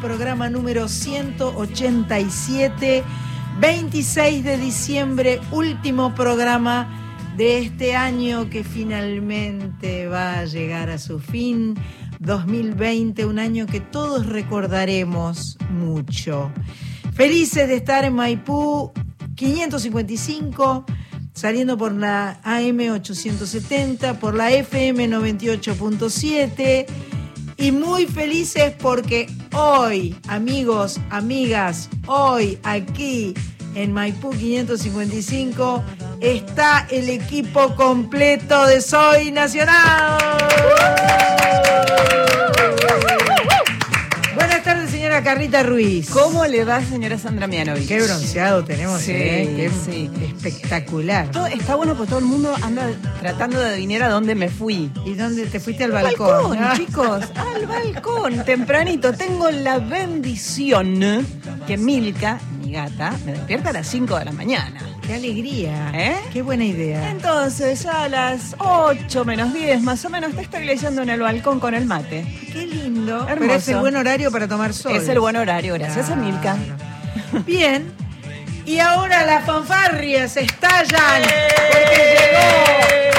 Programa número 187, 26 de diciembre, último programa de este año que finalmente va a llegar a su fin. 2020, un año que todos recordaremos mucho. Felices de estar en Maipú 555 saliendo por la AM 870, por la FM 98.7 y muy felices porque hoy, amigos, amigas, hoy aquí en Maipú 555 está el equipo completo de Soy Nacional. Señora Carlita Ruiz. ¿Cómo le va, señora Sandra Mianovich? Qué bronceado tenemos, Sí, ¿eh? Qué sí. espectacular. Todo- está bueno porque todo el mundo anda tratando de adivinar a dónde me fui. ¿Y dónde te fuiste al Al balcón? Ah. chicos, al balcón, tempranito. Tengo la bendición que Milka, mi gata, me despierta a las 5 de la mañana. Qué alegría. ¿Eh? Qué buena idea. Entonces, ya a las 8 menos 10 más o menos, te estoy leyendo en el balcón con el mate. Qué lindo. Hermoso. Pero es el buen horario para tomar sol. Es el buen horario, gracias a Milka. Claro. Bien. Y ahora las fanfarrias estallan porque llegó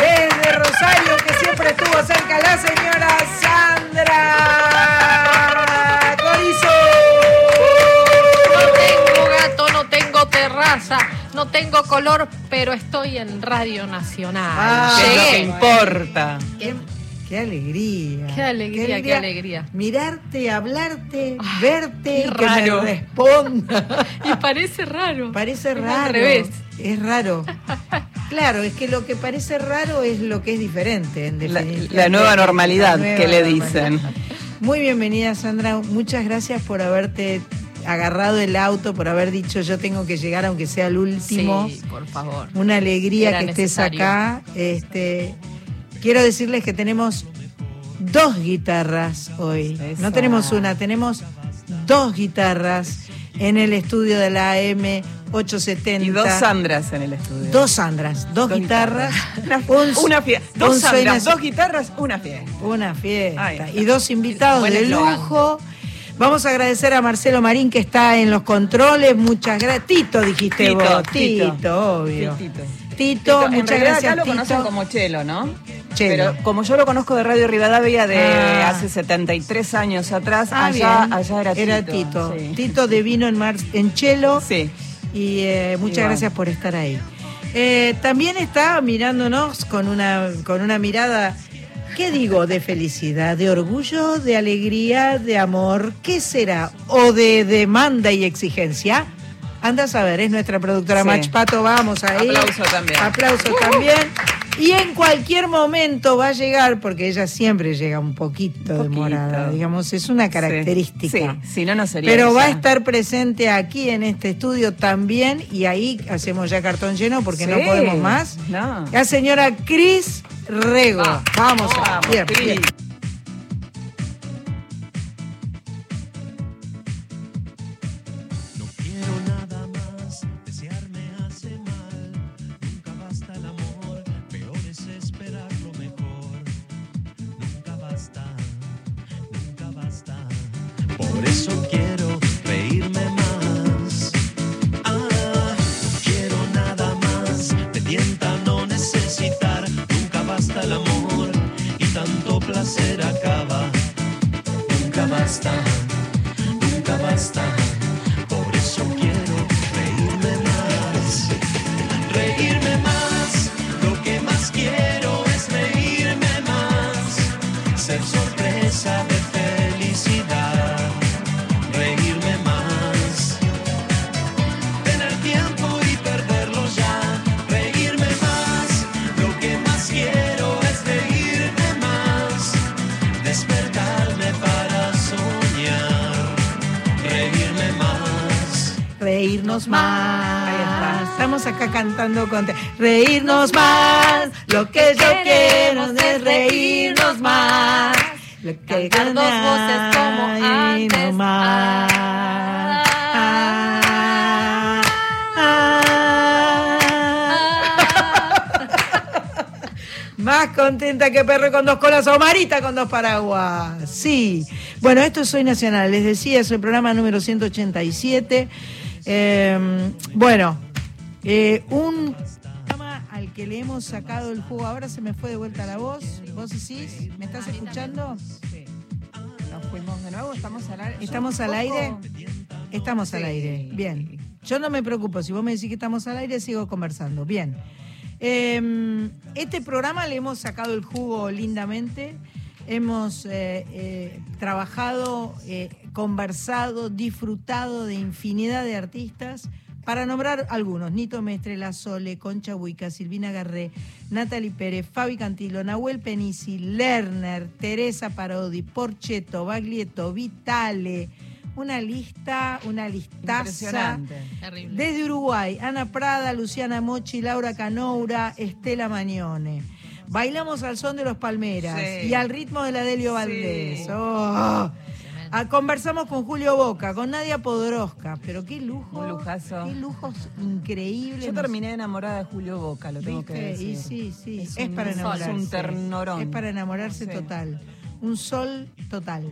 desde Rosario, que siempre estuvo cerca, la señora Sandra Corizo. No tengo gato, no tengo terraza, no tengo color, pero estoy en Radio Nacional. Ah, ¿Qué es lo que Llegué. importa? Qué, qué alegría. Qué alegría, qué alegría. Mirarte, hablarte, Ah, verte qué y que raro. me responda. Y parece raro. Parece Es al raro. revés. Es raro. Claro, es que lo que parece raro es lo que es diferente, en La, definitiva. la nueva normalidad La nueva que le normalidad. dicen. Muy bienvenida, Sandra. Muchas gracias por haberte agarrado el auto, por haber dicho yo tengo que llegar aunque sea el último. Sí, por favor. Una alegría Era que estés necesario. acá. Este, quiero decirles que tenemos dos guitarras hoy. Esa. No tenemos una, tenemos dos guitarras en el estudio de la AM 870. Y dos Sandras en el estudio. Dos Sandras, dos, Dos guitarras, Una, un- una fiesta. Dos un Sandras, dos guitarras, una fiesta. una fiesta y dos invitados Buen de eslogan. lujo. Vamos a agradecer a Marcelo Marín que está en los controles. Muchas gracias. Tito dijiste Tito, vos. Tito. Tito, obvio. Tito. Tito, en muchas realidad gracias. acá lo Tito. conocen como Chelo, ¿no? Chelo. Pero como yo lo conozco de Radio Rivadavia de Ah. hace 73 años atrás, Ah, allá, allá era Tito. Tito. sí. Tito de vino en, Mar en Chelo. Sí. Y eh, muchas Igual. gracias por estar ahí. Eh, también está mirándonos con una, con una mirada, ¿qué digo? De felicidad, de orgullo, de alegría, de amor. ¿Qué será? ¿O de demanda y exigencia? Anda a saber, es nuestra productora Sí. Mach Pato, vamos ahí. Aplauso también. Aplauso también. Y en cualquier momento va a llegar, porque ella siempre llega un poquito, poquito. demorada, digamos, es una característica. Sí, si no, no sería Pero va a estar presente aquí en este estudio también y ahí hacemos ya cartón lleno porque no Sí. podemos más. No. La señora Cris Rego. Vamos, vamos, bien, Cris. bien. Con reírnos más. Lo que yo quiero es reírnos más. Lo que Cantar dos voces como antes. no más. Ah. Ah, ah. Más contenta que perro con dos colas o marita con dos paraguas. Sí. Bueno, esto es Soy Nacional. Les decía, es el programa número 187. Eh, bueno, eh, un hemos sacado el jugo. Ahora se me fue de vuelta la voz. ¿Vos decís? ¿Me estás escuchando? Nos fuimos de nuevo, estamos al aire. ¿Estamos al aire? Estamos al aire. Bien. Yo no me preocupo. Si vos me decís que estamos al aire, sigo conversando. Bien. Eh, este programa le hemos sacado el jugo lindamente. Hemos eh, eh, trabajado, eh, conversado, disfrutado de infinidad de artistas. Para nombrar algunos, Nito Mestre, La Sole, Concha Huica, Silvina Garré, Natalie Pérez, Fabi Cantilo, Nahuel Penisi, Lerner, Teresa Parodi, Porcheto, Baglietto, Vitale, una lista, una listaza. Terrible. Desde Uruguay, Ana Prada, Luciana Mochi, Laura Canoura, Estela Mañone. Bailamos al son de los Palmeras Sí. y al ritmo de la Delio Valdés. Sí. Oh. Ah, conversamos con Julio Boca, con Nadia Podoroska, pero qué lujo. Un lujazo. Qué lujos increíbles. Yo terminé enamorada de Julio Boca, lo tengo que decir. Y sí, sí, es, un- para enamorarse. Es un ternorón. Es para enamorarse Sí. total. Un sol total.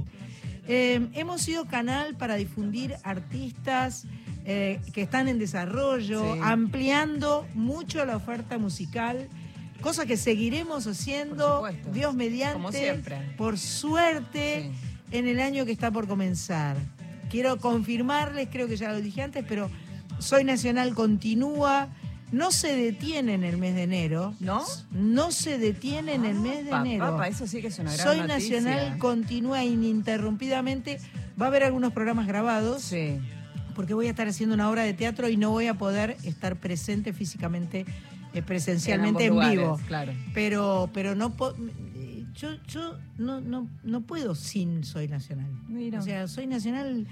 Eh, hemos sido canal para difundir artistas eh, que están en desarrollo, Sí. ampliando mucho la oferta musical, cosa que seguiremos haciendo. Dios mediante, Como siempre. por suerte, en el año que está por comenzar. Quiero confirmarles, creo que ya lo dije antes, pero Soy Nacional continúa, no se detiene en el mes de enero. ¿No? No se detiene en el mes de Pa- enero. Papá, eso sí que es una gran Soy noticia. Nacional continúa ininterrumpidamente. Va a haber algunos programas grabados Sí. porque voy a estar haciendo una obra de teatro y no voy a poder estar presente físicamente, eh, presencialmente en, vivo. Claro. Pero, pero no yo, yo no, no, no puedo sin Soy Nacional. Mira. O sea, Soy Nacional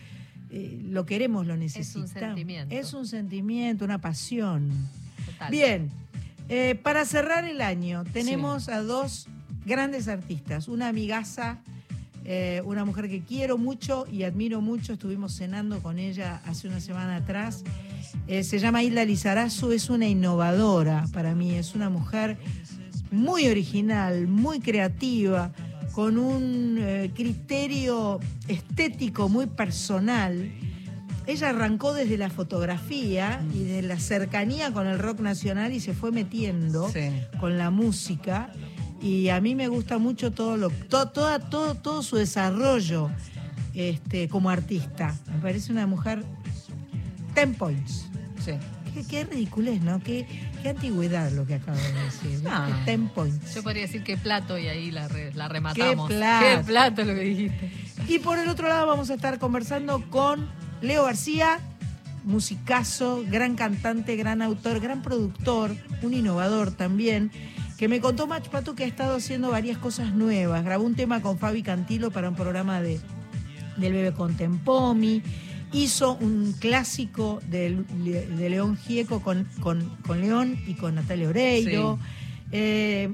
eh, lo queremos, lo necesitamos. sentimiento. Es un sentimiento, una pasión. Total. Bien, eh, para cerrar el año tenemos Sí. a dos grandes artistas, una amigaza, eh, una mujer que quiero mucho y admiro mucho, estuvimos cenando con ella hace una semana atrás, Eh, se llama Hilda Lizarazu, es una innovadora para mí, es una mujer muy original, muy creativa, con un eh, criterio estético muy personal. Ella arrancó desde la fotografía y de la cercanía con el rock nacional y se fue metiendo Sí. con la música. Y a mí me gusta mucho todo lo, to- toda, todo, todo su desarrollo este, como artista. Me parece una mujer 10 points. Sí. Qué, qué ridiculez, ¿no? Qué, qué antigüedad lo que acabo de decir. Ah. 10 points. Yo podría decir qué plato y ahí la, re- la rematamos. Qué plato. Qué plato lo que dijiste. Y por el otro lado vamos a estar conversando con Leo García, musicazo, gran cantante, gran autor, gran productor, un innovador también, que me contó Mach Patu que ha estado haciendo varias cosas nuevas. Grabó un tema con Fabi Cantilo para un programa de, del Bebe Contempomi. Hizo un clásico de, de León Gieco con, con, con León y con Natalia Oreiro. Eh,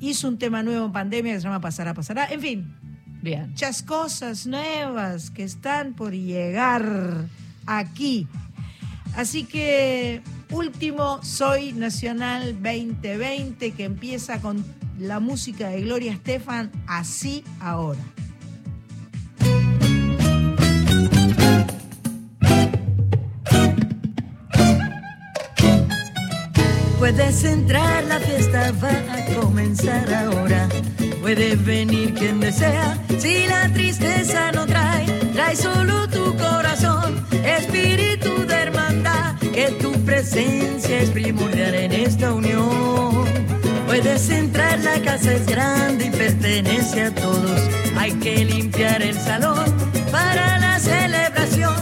hizo un tema nuevo en pandemia que se llama Pasará, Pasará. En fin, Bien. muchas cosas nuevas que están por llegar aquí. Así que último Soy Nacional 2020 que empieza con la música de Gloria Estefan así ahora. Puedes entrar, la fiesta va a comenzar ahora. Puede venir quien desea, si la tristeza no trae, trae solo tu corazón, espíritu de hermandad, que tu presencia es primordial en esta unión. Puedes entrar, la casa es grande y pertenece a todos. Hay que limpiar el salón para la celebración,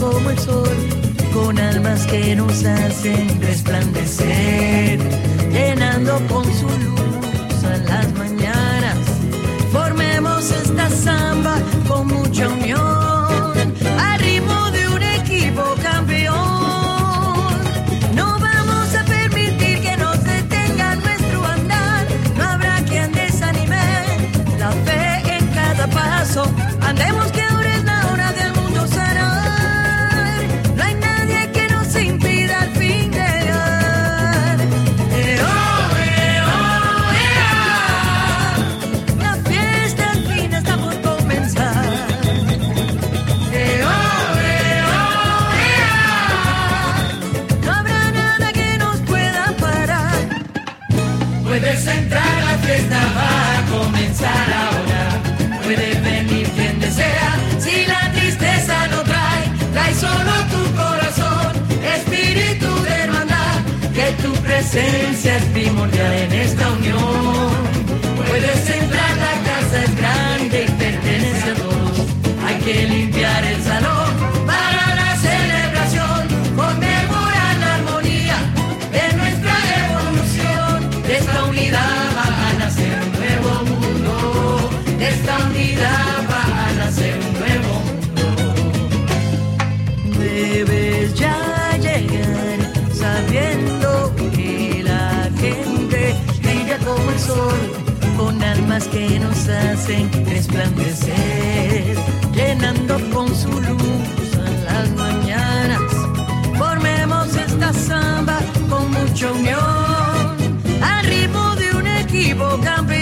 como el sol, con almas que nos hacen resplandecer, llenando con su luz a las mañanas. Formemos esta samba con mucha unión, al ritmo de un equipo campeón. No vamos a permitir que nos detenga nuestro andar, no habrá quien desanime la fe en cada paso. Andemos comenzar ahora. Puede venir quien desea, si la tristeza no trae, trae solo tu corazón, espíritu de hermandad, que tu presencia es primordial en esta unión. Puedes entrar, la casa es grande y pertenece a todos. Hay que limpiar el salón con almas que nos hacen resplandecer, llenando con su luz a las mañanas. Formemos esta samba con mucha unión, al ritmo de un equipo campeón.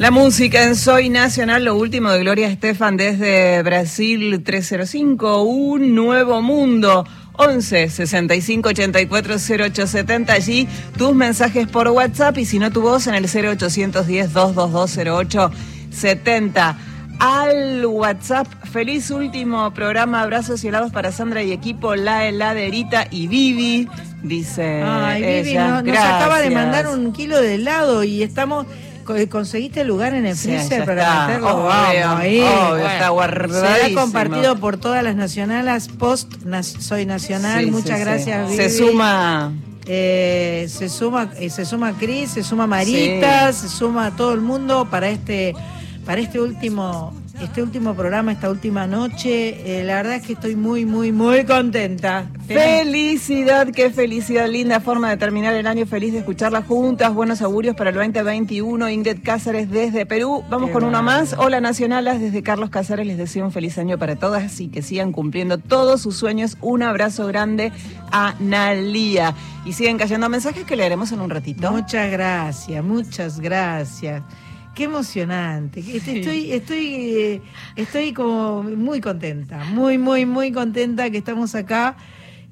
La música en Soy Nacional, lo último de Gloria Estefan desde Brasil 305, Un Nuevo Mundo. 11 65 84 0870 allí tus mensajes por WhatsApp y si no tu voz en el 0810 222 0870 al WhatsApp. Feliz último programa, abrazos y helados para Sandra y equipo, La Heladerita y Vivi, dice Ay, Vivi, ella. no- nos acaba de mandar un kilo de helado y estamos. Co- ¿Conseguiste lugar en el freezer para está. meterlo? Obvio, Vamos ahí. está guardadísimo. Será compartido por todas las nacionales. Post Soy Nacional. Sí, Muchas sí, gracias. Se suma. Eh, se suma eh, se suma Cris, se suma Marita, se suma todo el mundo para este para este último este último programa, esta última noche. Eh, la verdad es que estoy muy muy muy contenta. Felicidad, qué felicidad, linda forma de terminar el año feliz de escucharlas juntas. Buenos augurios para el 2021. Ingrid Cáceres desde Perú. Vamos Qué con una bárbaro. más. Hola Nacionalas, desde Carlos Cáceres les deseo un feliz año para todas y que sigan cumpliendo todos sus sueños. Un abrazo grande a Nalía. Y siguen cayendo mensajes que leeremos en un ratito. Muchas gracias, muchas gracias. Qué emocionante. Este- Estoy, estoy, eh, estoy como muy contenta, muy, muy, muy contenta que estamos acá.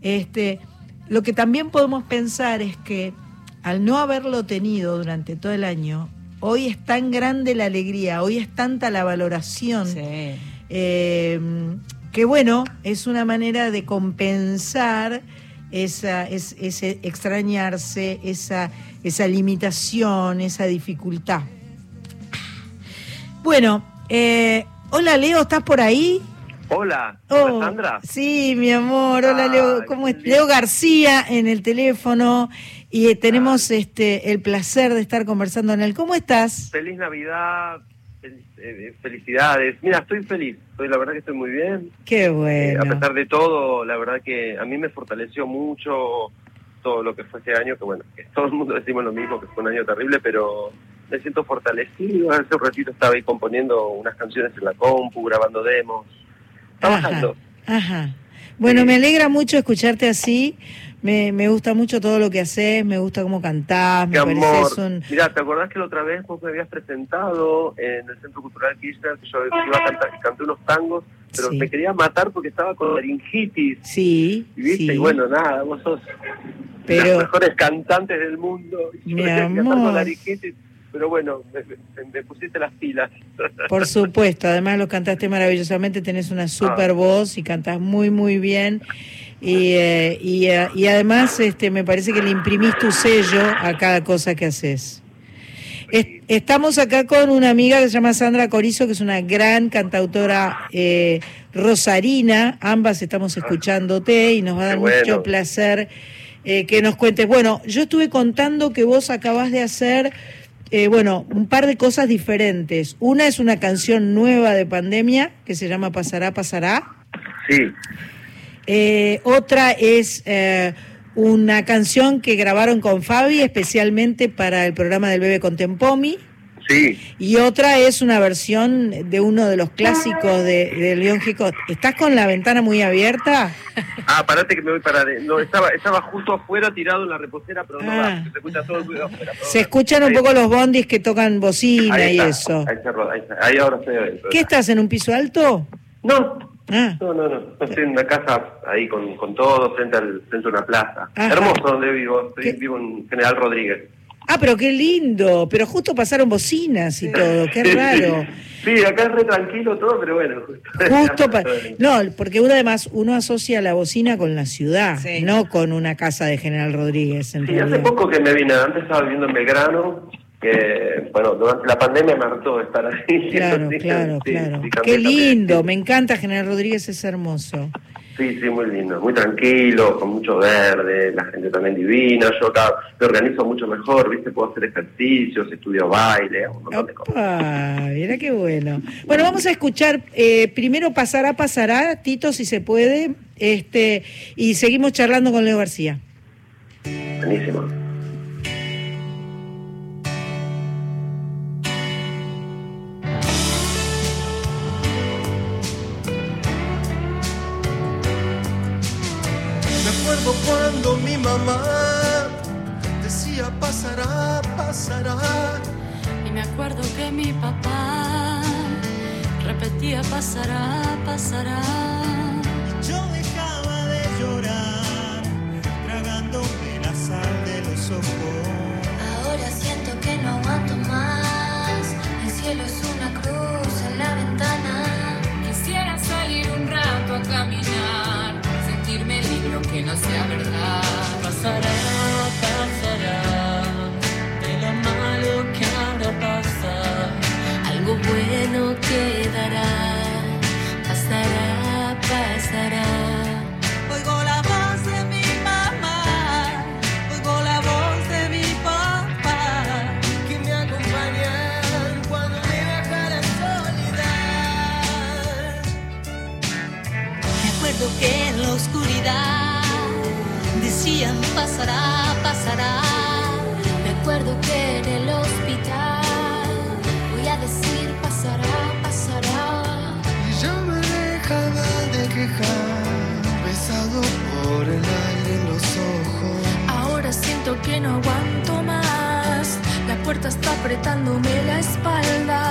Este, lo que también podemos pensar es que al no haberlo tenido durante todo el año, hoy es tan grande la alegría, hoy es tanta la valoración. Sí. Eh, que bueno, es una manera de compensar esa, es- ese extrañarse, esa, esa limitación, esa dificultad. Bueno, eh, hola Leo, ¿estás por ahí? Hola, Oh, hola Sandra. Sí, mi amor. Hola, Leo. ¿Cómo es? Leo García en el teléfono y eh, tenemos este el placer de estar conversando en él. ¿Cómo estás? Feliz Navidad, fel- eh, felicidades. Mira, estoy feliz, estoy, la verdad que estoy muy bien. Qué Eh, bueno. a pesar de todo, la verdad que a mí me fortaleció mucho todo lo que fue ese año, que bueno, que todo el mundo decimos lo mismo, que fue un año terrible, pero me siento fortalecido. Hace un ratito estaba ahí componiendo unas canciones en la compu, grabando demos, trabajando. Ajá, ajá. Bueno, Sí. me alegra mucho escucharte así. Me, me gusta mucho todo lo que haces, me gusta cómo cantás, me Qué amor. pareces un... Mira, ¿te acordás que la otra vez vos me habías presentado en el Centro Cultural Kirchner que yo iba a cantar canté unos tangos, pero Sí. me quería matar porque estaba con laringitis? Sí, Y viste, sí. y bueno, nada, vos sos Pero- las mejores cantantes del mundo. Y yo Mi me amor. con laringitis, pero bueno, me, pusiste las pilas. Por supuesto, además lo cantaste maravillosamente, tenés una super Ah. voz y cantás muy, muy bien. Y, eh, y, eh, y además este, me parece que le imprimís tu sello a cada cosa que haces. Es- estamos acá con una amiga que se llama Sandra Corizo, que es una gran cantautora eh, rosarina. Ambas estamos escuchándote y nos va a dar bueno. mucho placer eh, que nos cuentes. Bueno, yo estuve contando que vos acabás de hacer, eh, bueno, un par de cosas diferentes. Una es una canción nueva de pandemia que se llama Pasará, Pasará. Sí, Eh, otra es eh, una canción que grabaron con Fabi especialmente para el programa del Bebe Contempomi. Sí. Y otra es una versión de uno de los clásicos de, de León Gieco. ¿Estás con la ventana muy abierta? Ah, parate que me voy para... de- No, estaba, estaba justo afuera tirado en la reposera, pero no Ah. va, se escucha todo el afuera. Se escuchan un poco los bondis que tocan bocina ahí y está, eso. Ahí, cerró, ahí, está, ahí ahora estoy adentro. ¿Qué estás en un piso alto? No, Ah, no, no, no. Estoy en una casa ahí con, con todo, frente, al, frente a una plaza. Ajá. Hermoso donde vivo. Vivo en General Rodríguez. Ah, pero qué lindo. Pero justo pasaron bocinas y todo. Qué raro. Sí, acá es re tranquilo todo, pero bueno. Justo, Justo pa- No, porque uno además uno asocia la bocina con la ciudad, Sí. no con una casa de General Rodríguez. En Sí, hace realidad. poco que me vine, antes estaba viviendo en Belgrano, que, bueno, durante la pandemia me hartó estar ahí. Claro, claro, sí, claro. sí, Qué lindo, me encanta General Rodríguez, es hermoso. Sí, sí, muy lindo, muy tranquilo, con mucho verde, la gente también divina. Yo acá me organizo mucho mejor, ¿viste? Puedo hacer ejercicios, estudio baile, un montón de cosas. Mira qué bueno. Bueno, vamos a escuchar eh, primero Pasará, Pasará, Tito, si se puede, este y seguimos charlando con Leo García. Buenísimo. Pasará, Siento que no aguanto más. La puerta está apretándome la espalda.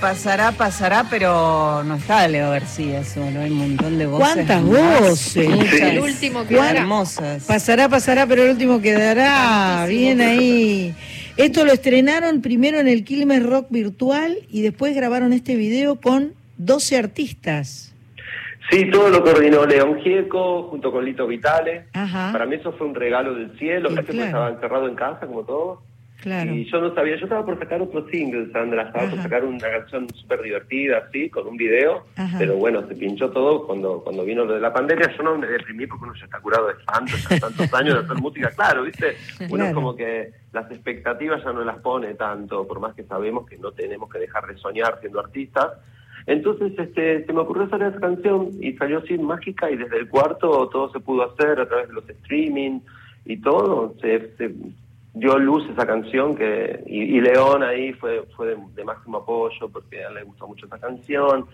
Pasará, pasará, pero no está Leo García solo, hay un montón de voces. ¿Cuántas más, voces? muchas, El último que ¿Cuán- hermosas. Pasará, pasará, pero el último quedará. Bien ahí. Esto lo estrenaron primero en el Quilmes Rock Virtual y después grabaron este video con 12 artistas. Sí, todo lo coordinó León Gieco junto con Lito Vitale. Ajá. Para mí eso fue un regalo del cielo. Sí, que claro. estaba encerrado en casa como todos. Claro. Y yo no sabía, yo estaba por sacar otro single, Sandra, estaba por sacar una canción súper divertida, así, con un video, Ajá. pero bueno, se pinchó todo cuando cuando vino lo de la pandemia. Yo no me deprimí porque uno ya está curado de espanto, ya tantos años de hacer música, claro, ¿viste? Uno Claro. es como que las expectativas ya no las pone tanto, por más que sabemos que no tenemos que dejar de soñar siendo artistas. Entonces este, se me ocurrió hacer esa canción y salió así mágica y desde el cuarto todo se pudo hacer a través de los streaming y todo. Se, se dio luz esa canción que y, y León ahí fue fue de, máximo apoyo porque a él le gustó mucho esa canción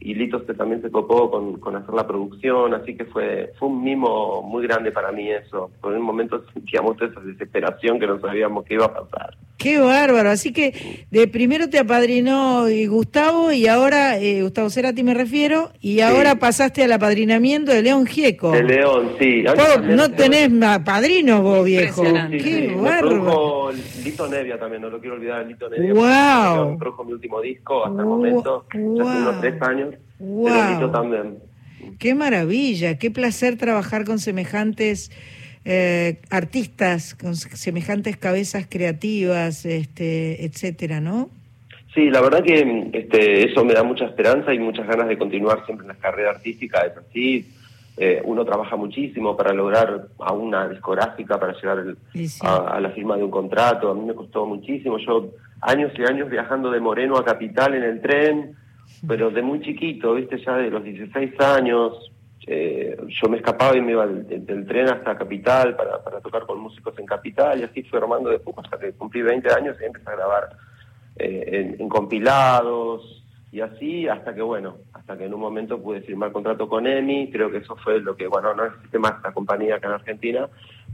y Lito se, también se copó con, con hacer la producción, así que fue fue un mimo muy grande para mí eso. Por un momento sentíamos esa desesperación que no sabíamos qué iba a pasar. Qué bárbaro. Así que de primero te apadrinó Gustavo y ahora, eh, Gustavo Cerati me refiero, y ahora pasaste al apadrinamiento de León Gieco. De León, sí. Vos no tenés ma- padrinos vos, viejo. Sí, Qué sí, bárbaro. Lito Nevia también, no lo quiero olvidar, Lito Nevia. Guau. Me produjo mi último disco hasta el momento, ya hace unos tres años, Guau. pero Lito también. Qué maravilla, qué placer trabajar con semejantes eh, artistas, con semejantes cabezas creativas, este, etcétera, ¿no? Sí, la verdad que este, eso me da mucha esperanza y muchas ganas de continuar siempre en la carrera artística, es así. Eh, uno trabaja muchísimo para lograr a una discográfica, para llegar el- sí. a, a la firma de un contrato. A mí me costó muchísimo. Yo años y años viajando de Moreno a Capital en el tren, pero de muy chiquito, viste, ya de los 16 años. Eh, yo me escapaba y me iba del, tren hasta Capital para, para tocar con músicos en Capital y así fui armando de poco hasta que cumplí 20 años y empecé a grabar eh, en, en compilados y así hasta que bueno hasta que en un momento pude firmar contrato con EMI. Creo que eso fue lo que bueno no existe más esta compañía acá en Argentina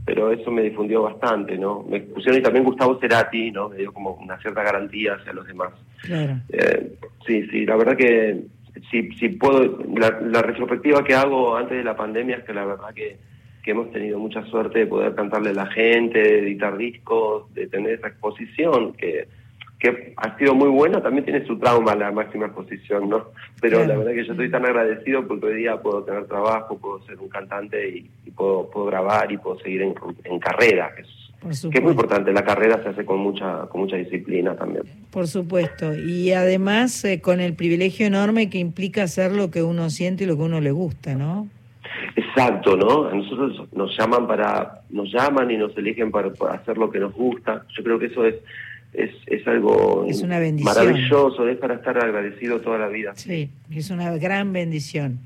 pero eso me difundió bastante no me pusieron y también Gustavo Cerati no me dio como una cierta garantía hacia los demás. Claro. Eh, sí sí la verdad que si si puedo la, la retrospectiva que hago antes de la pandemia es que la verdad que que hemos tenido mucha suerte de poder cantarle a la gente, de editar discos, de tener esa exposición que, que ha sido muy buena, también tiene su trauma la máxima exposición, ¿no? Pero Claro. la verdad que yo estoy tan agradecido porque hoy día puedo tener trabajo, puedo ser un cantante y, y puedo, puedo grabar y puedo seguir en, en carrera, que es, que es muy importante, la carrera se hace con mucha, con mucha disciplina también. Por supuesto. Y además eh, con el privilegio enorme que implica hacer lo que uno siente y lo que uno le gusta, ¿no? Exacto, ¿no? A nosotros nos llaman para, nos llaman y nos eligen para, para hacer lo que nos gusta. Yo creo que eso es, es, es algo Es una bendición. maravilloso, es para estar agradecido toda la vida. Sí, es una gran bendición.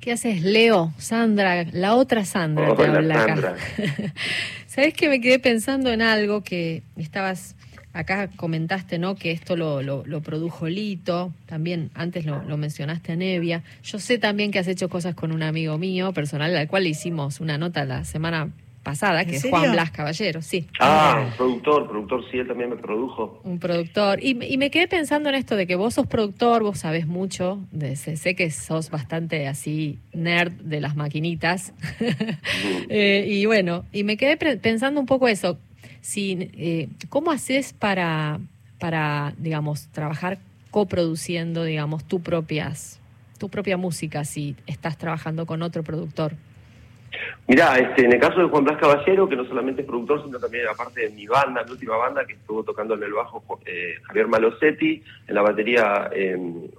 ¿Qué haces, Leo? Sandra, la otra Sandra te Hola, habla acá. ¿Sabes que me quedé pensando en algo que estabas acá comentaste, ¿no? Que esto lo produjo Lito, también antes lo, lo mencionaste a Nevia. Yo sé también que has hecho cosas con un amigo mío personal, al cual le hicimos una nota la semana pasada, ¿En que es serio? Juan Blas Caballero, sí. Ah, productor, productor, sí, él también me produjo. un productor. Y, y me quedé pensando en esto de que vos sos productor, vos sabés mucho, de, sé, sé que sos bastante así nerd de las maquinitas. Eh, y bueno, y me quedé pensando un poco eso. Si, eh, ¿Cómo haces para, para, digamos, trabajar coproduciendo, digamos, tu propias, tu propia música si estás trabajando con otro productor? Mirá, este, en el caso de Juan Blas Caballero, que no solamente es productor, sino también aparte de mi banda, mi última banda, que estuvo tocando en el bajo eh, Javier Malosetti, en la batería eh,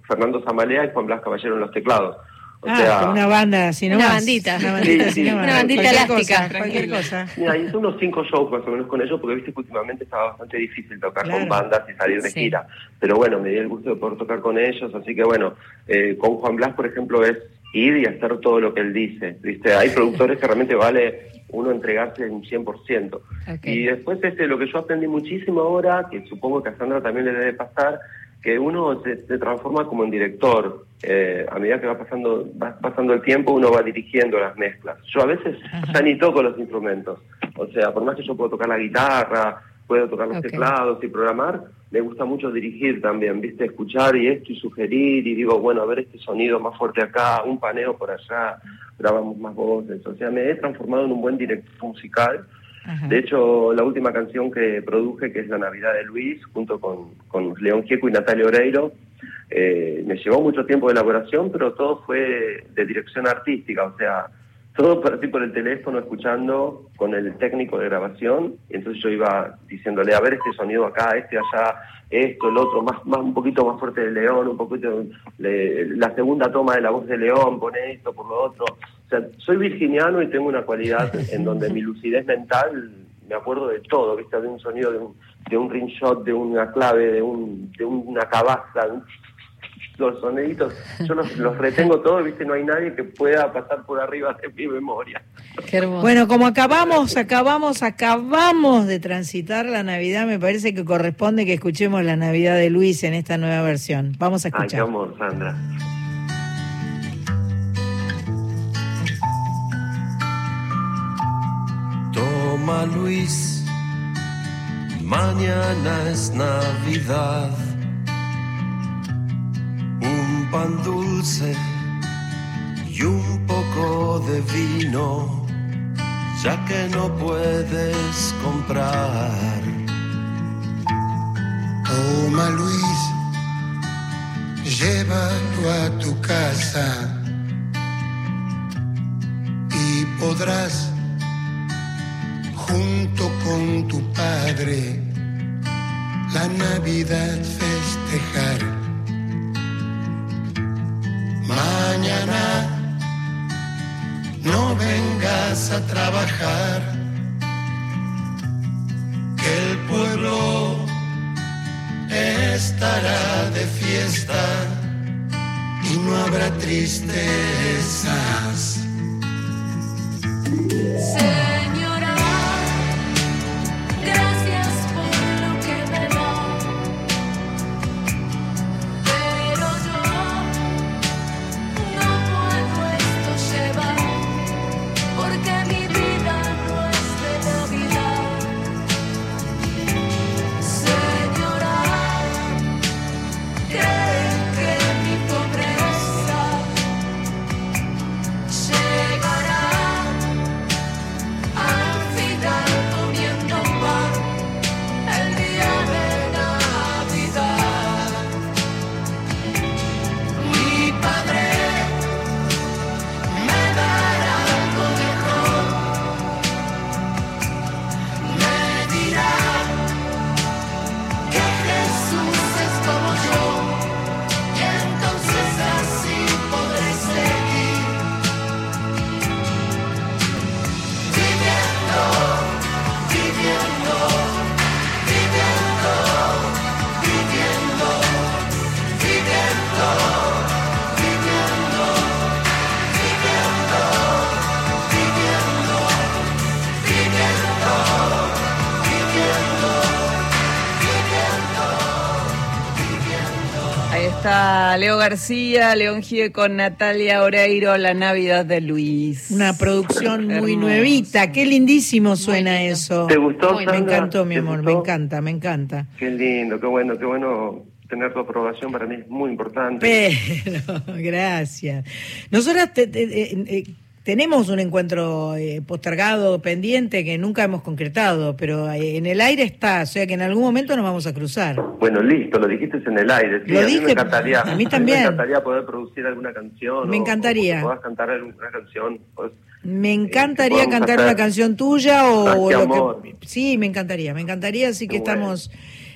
Fernando Zamalea y Juan Blas Caballero en los teclados. O ah, sea, una banda, si no Una más. bandita. Una bandita, Sí. Una bandita Cualquier elástica. cosa, cualquier cosa. Mira, hice unos cinco shows más o menos con ellos, porque viste que últimamente estaba bastante difícil tocar Claro. con bandas y salir de Sí. gira. Pero bueno, me di el gusto de poder tocar con ellos, así que bueno, eh, con Juan Blas, por ejemplo, es ir y hacer todo lo que él dice. ¿viste? Hay productores que realmente vale uno entregarse un 100%. Ok. Y después este, lo que yo aprendí muchísimo ahora, que supongo que a Sandra también le debe pasar, que uno se, se transforma como en director. Eh, a medida que va pasando, va pasando el tiempo, uno va dirigiendo las mezclas. Yo a veces ya ni toco los instrumentos. O sea, por más que yo puedo tocar la guitarra puedo tocar los teclados y programar, me gusta mucho dirigir también, ¿viste? Escuchar y esto y sugerir y digo, bueno, a ver este sonido más fuerte acá, un paneo por allá, grabamos más voces. O sea, me he transformado en un buen director musical. Ajá. De hecho, la última canción que produje, que es La Navidad de Luis, junto con, con León Gieco y Natalia Oreiro, eh, me llevó mucho tiempo de elaboración, pero todo fue de dirección artística, o sea, todo por así por el teléfono, escuchando con el técnico de grabación, y entonces yo iba diciéndole, a ver este sonido acá, este allá, esto, el otro, más, más un poquito más fuerte de León, un poquito, la segunda toma de la voz de León, pone esto por lo otro. O sea, soy virginiano y tengo una cualidad en donde mi lucidez mental, me acuerdo de todo, ¿viste? De un sonido, de un, de un ring shot, de una clave, de, un, de una cabaza, los soniditos, yo los, los retengo todos, ¿viste? No hay nadie que pueda pasar por arriba de mi memoria. Qué hermoso. Bueno, como acabamos, acabamos, acabamos de transitar la Navidad, me parece que corresponde que escuchemos la Navidad de Luis en esta nueva versión. Vamos a Ay, qué escuchar. amor, Sandra. Toma Luis, mañana es Navidad. Pan dulce y un poco de vino, ya que no puedes comprar. Toma Luis, llévalo a tu casa y podrás, junto con tu padre, la Navidad festejar. Mañana no vengas a trabajar, que el pueblo estará de fiesta y no habrá tristezas. García, León Gieco con Natalia Oreiro, La Navidad de Luis. Una producción muy Hermoso. nuevita. Qué lindísimo suena lindo. eso. ¿Te gustó, Me encantó, mi ¿Te amor, me encanta, me encanta. Qué lindo, qué bueno, qué bueno tener tu aprobación para mí es muy importante. Pero, gracias. Nosotras te- te- eh, eh, tenemos un encuentro eh, postergado, pendiente, que nunca hemos concretado, pero eh, en el aire está, o sea que en algún momento nos vamos a cruzar. Bueno, listo, lo dijiste en el aire. Sí, Lo a mí dije, me encantaría. a mí también. Me encantaría poder producir alguna canción. Me encantaría. O, puedas cantar alguna canción. pues, Me eh, encantaría cantar una canción tuya o, lo amor. que sí, me encantaría, me encantaría, así que Qué bueno. estamos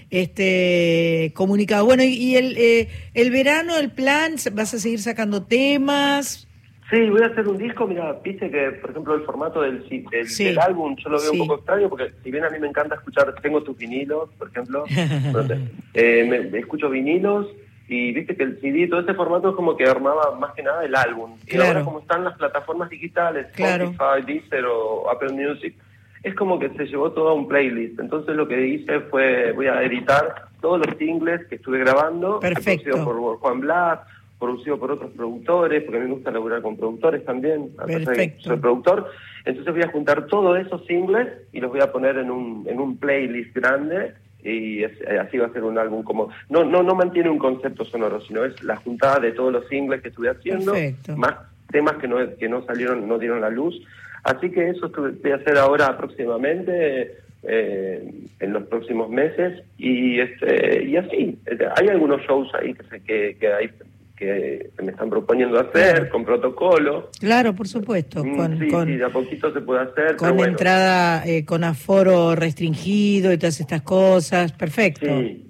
este comunicados. Bueno, y, y el eh, el verano, el plan, vas a seguir sacando temas. Sí, voy a hacer un disco. Mira, viste que, por ejemplo, el formato del, del, Sí. del álbum yo lo veo Sí. un poco extraño porque, si bien a mí me encanta escuchar, tengo tus vinilos, por ejemplo, eh, me, escucho vinilos y viste que el CD, todo ese formato es como que armaba más que nada el álbum. Y ahora, como están las plataformas digitales, Claro. Spotify, Deezer o Apple Music, es como que se llevó todo a un playlist. Entonces, lo que hice fue, voy a editar todos los singles que estuve grabando, Perfecto. producidos por Juan Blas producido por otros productores, porque a mí me gusta laburar con productores también, Perfecto. soy productor. Entonces voy a juntar todos esos singles y los voy a poner en un, en un playlist grande y es- eh, así va a ser un álbum como... No, no, no mantiene un concepto sonoro, sino es la juntada de todos los singles que estuve haciendo, Perfecto. más temas que no, que no salieron, no dieron la luz. Así que eso voy a hacer ahora próximamente, eh, en los próximos meses, y este y así. Hay algunos shows ahí que, se- que, que, hay, que me están proponiendo hacer, con protocolo. Claro, por supuesto, Mm, con, sí, con, sí, de a poquito se puede hacer, con bueno. entrada, eh, con aforo restringido y todas estas cosas. Perfecto. Sí,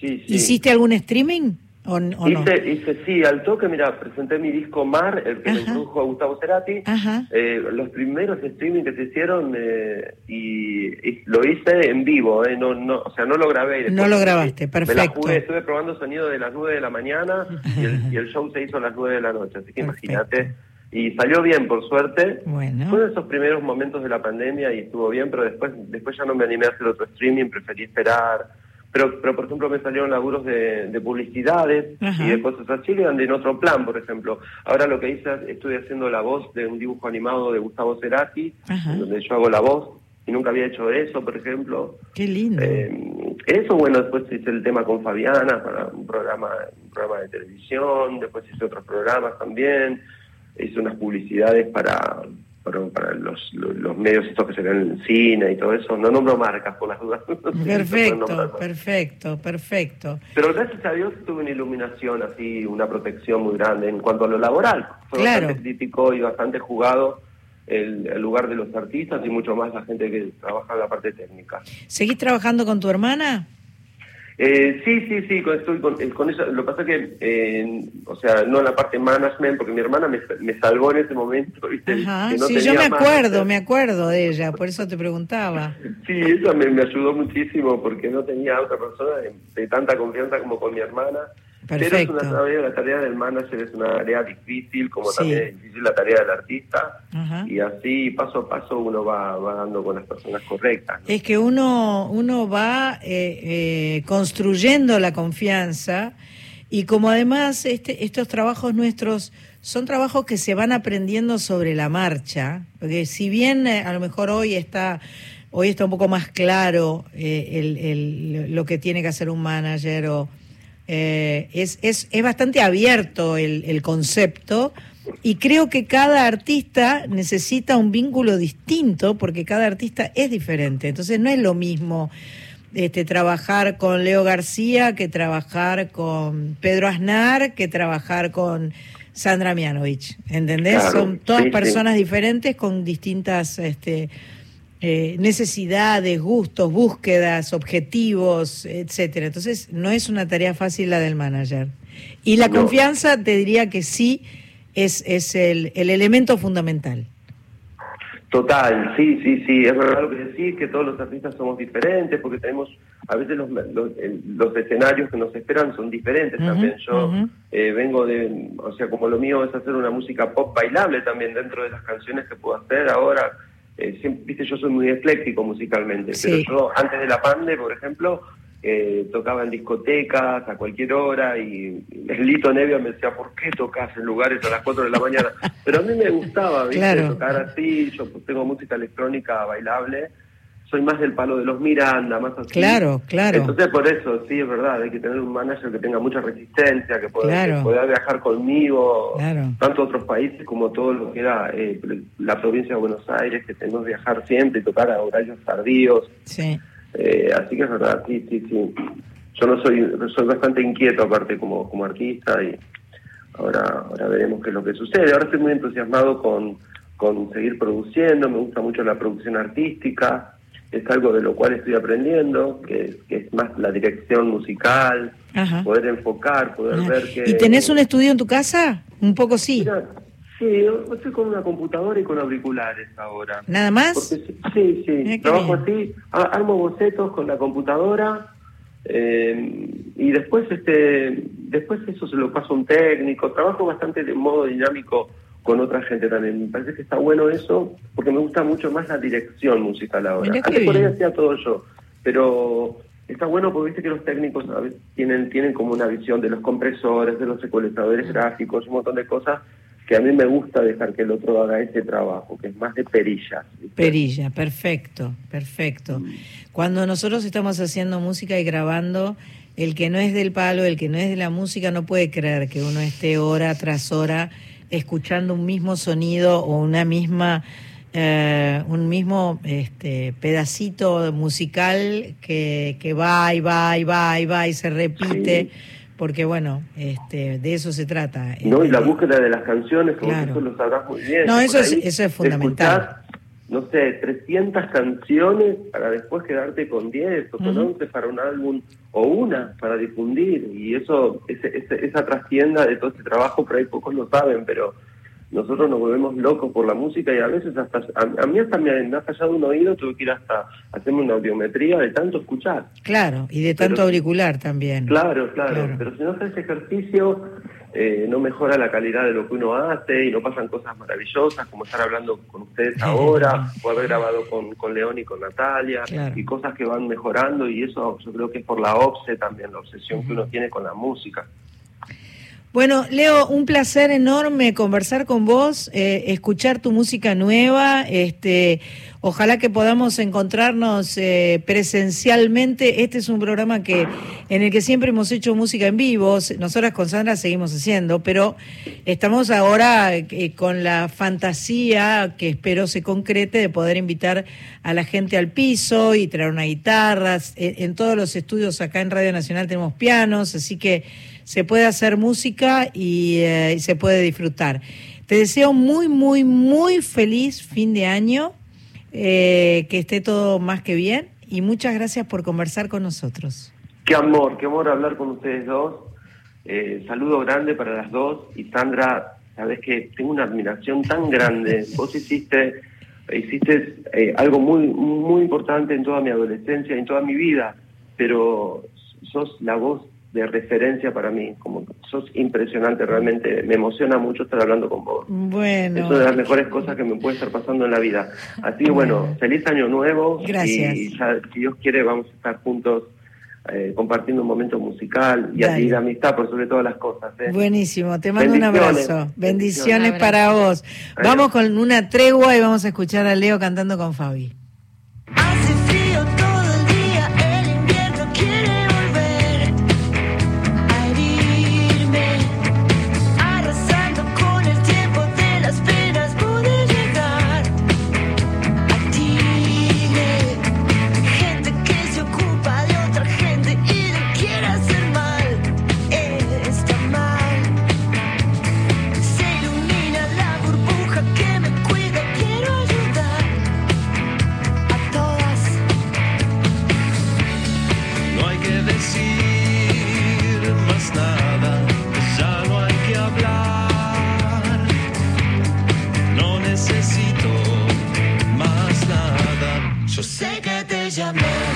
sí, sí. ¿Hiciste algún streaming o, o no? Hice, hice, sí, al toque, mira, presenté mi disco Mar, el que me Ajá. produjo a Gustavo Cerati. Eh, los primeros streaming que se hicieron eh, y, y lo hice en vivo, eh, no, no, o sea, no lo grabé. No lo me- grabaste, Me la perfecto. jugué, estuve probando sonido de las 9 de la mañana y el, y el show se hizo a las 9 de la noche, así que Perfecto. imagínate. Y salió bien, por suerte. Bueno. Fueron esos primeros momentos de la pandemia y estuvo bien, pero después después ya no me animé a hacer otro streaming, preferí esperar. Pero, pero por ejemplo, me salieron laburos de, de publicidades Ajá. y de cosas así que en otro plan, por ejemplo. Ahora lo que hice, estoy haciendo la voz de un dibujo animado de Gustavo Cerati, Ajá. donde yo hago la voz y nunca había hecho eso, por ejemplo. Qué lindo. Eh, eso, bueno, después hice el tema con Fabiana para un programa, un programa de televisión, después hice otros programas también, hice unas publicidades para, para, para los, los, los medios estos que se ven en el cine y todo eso. No nombro marcas por las dudas. Perfecto, perfecto, perfecto. Pero gracias a Dios tuve una iluminación así, una protección muy grande en cuanto a lo laboral. Fue Claro. bastante crítico y bastante jugado el, el lugar de los artistas y mucho más la gente que trabaja en la parte técnica. ¿Seguís trabajando con tu hermana? Eh, sí, sí, sí, con, estoy con, eh, con eso. Lo que pasa es que, eh, o sea, no en la parte management, porque mi hermana me, me salvó en ese momento. ¿viste? Ajá, que no sí, yo me manager. acuerdo, me acuerdo de ella, por eso te preguntaba. Sí, eso me, me ayudó muchísimo porque no tenía otra persona de, de tanta confianza como con mi hermana. Perfecto. Pero es una tarea, la tarea del manager es una tarea difícil, como Sí. también es difícil la tarea del artista. Ajá. Y así, paso a paso, uno va, va dando con las personas correctas. ¿no? Es que uno, uno va eh, eh, construyendo la confianza y como además este, estos trabajos nuestros son trabajos que se van aprendiendo sobre la marcha, porque si bien eh, a lo mejor hoy está hoy está un poco más claro eh, el, el- lo que tiene que hacer un manager o eh, es, es, es bastante abierto el, el concepto y creo que cada artista necesita un vínculo distinto porque cada artista es diferente. Entonces no es lo mismo este, trabajar con Leo García que trabajar con Pedro Aznar que trabajar con Sandra Mianovich. ¿Entendés? Claro, Son todas sí, sí. personas diferentes con distintas este, eh, necesidades, gustos, búsquedas, objetivos, etcétera. Entonces, no es una tarea fácil la del manager. Y la No. confianza, te diría que sí, es, es el, el elemento fundamental. Total, sí, sí, sí, es verdad lo que decís, que todos los artistas somos diferentes, porque tenemos, a veces los, los, los escenarios que nos esperan son diferentes también. Yo eh, vengo de, o sea, como lo mío es hacer una música pop bailable también dentro de las canciones que puedo hacer ahora. Eh, siempre, viste, yo soy muy ecléctico musicalmente, Sí. pero yo antes de la pandemia, por ejemplo, eh, tocaba en discotecas a cualquier hora y el Lito Nevia me decía, ¿por qué tocas en lugares a las 4 de la mañana? Pero a mí me gustaba, ¿viste? Claro. Tocar así, yo tengo música electrónica bailable, soy más del palo de los Miranda, más así. Claro, claro. Entonces por eso, sí, es verdad, hay que tener un manager que tenga mucha resistencia, que pueda, Claro. que pueda viajar conmigo, Claro. tanto a otros países como todo lo que era eh, la provincia de Buenos Aires, que tenemos que viajar siempre y tocar a horarios tardíos. Sí. Eh, así que es verdad, sí, sí, sí. Yo no soy, soy bastante inquieto aparte como, como artista y ahora, ahora veremos qué es lo que sucede. Ahora estoy muy entusiasmado con, con seguir produciendo, me gusta mucho la producción artística, es algo de lo cual estoy aprendiendo, que, que es más la dirección musical, Ajá. poder enfocar, poder Ajá. ver que... ¿Y tenés un estudio en tu casa? Un poco sí. Mira, sí, yo estoy con una computadora y con auriculares ahora. ¿Nada más? Porque sí, sí, trabajo bien. así, armo bocetos con la computadora eh, y después este después eso se lo paso a un técnico. Trabajo bastante de modo dinámico con otra gente también. Me parece que está bueno eso porque me gusta mucho más la dirección musical ahora. Antes por ahí hacía todo yo, pero está bueno porque viste que los técnicos a veces tienen, tienen como una visión de los compresores, de los ecualizadores gráficos, un montón de cosas que a mí me gusta dejar que el otro haga ese trabajo, que es más de perillas. ¿viste? Perilla, perfecto, perfecto. Cuando nosotros estamos haciendo música y grabando, el que no es del palo, el que no es de la música, no puede creer que uno esté hora tras hora escuchando un mismo sonido o una misma, eh, un mismo este, pedacito musical que, que va y va y va y va y se repite. Porque bueno, este, de eso se trata. No, y la Eh, búsqueda de las canciones, como Claro. eso lo sabrás muy bien. No, eso es- eso es fundamental. escuchás, no sé, 300 canciones para después quedarte con 10 o con Ujú. 11 para un álbum o una para difundir. Y eso, ese, ese- esa trastienda de todo ese trabajo, por ahí pocos lo saben, pero nosotros nos volvemos locos por la música y a veces hasta, a, a mí hasta me, me ha fallado un oído, tuve que ir hasta hacerme una audiometría de tanto escuchar. Claro, y de tanto Pero- auricular también. Claro, claro, Claro. pero si no haces ejercicio, eh, no mejora la calidad de lo que uno hace y no pasan cosas maravillosas como estar hablando con ustedes ahora, o haber grabado con, con León y con Natalia, Claro. y cosas que van mejorando y eso yo creo que es por la OPSE también, la obsesión que uno tiene con la música. Bueno, Leo, un placer enorme conversar con vos, eh, escuchar tu música nueva. Este, ojalá que podamos encontrarnos eh, presencialmente. Este es un programa que en el que siempre hemos hecho música en vivo. Nosotras con Sandra seguimos haciendo, pero estamos ahora eh, con la fantasía que espero se concrete de poder invitar a la gente al piso y traer una guitarra. En, en todos los estudios acá en Radio Nacional tenemos pianos, así que se puede hacer música y, eh, y se puede disfrutar. Te deseo muy, muy, muy feliz fin de año, eh, que esté todo más que bien y muchas gracias por conversar con nosotros. Qué amor, qué amor hablar con ustedes dos. Eh, saludo grande para las dos y Sandra, sabes que tengo una admiración tan grande. Vos hiciste hiciste eh, algo muy muy importante en toda mi adolescencia, en toda mi vida, pero sos la voz de referencia para mí, como sos impresionante realmente, me emociona mucho estar hablando con vos. Bueno. Eso es de las mejores cosas que me puede estar pasando en la vida. Así que bueno, feliz año nuevo. Gracias. Y ya, si Dios quiere, vamos a estar juntos eh, compartiendo un momento musical y, y de amistad por sobre todas las cosas. ¿eh? Buenísimo, te mando un abrazo. Bendiciones Bendiciones. para vos. Adiós. Vamos con una tregua y vamos a escuchar a Leo cantando con Fabi. man.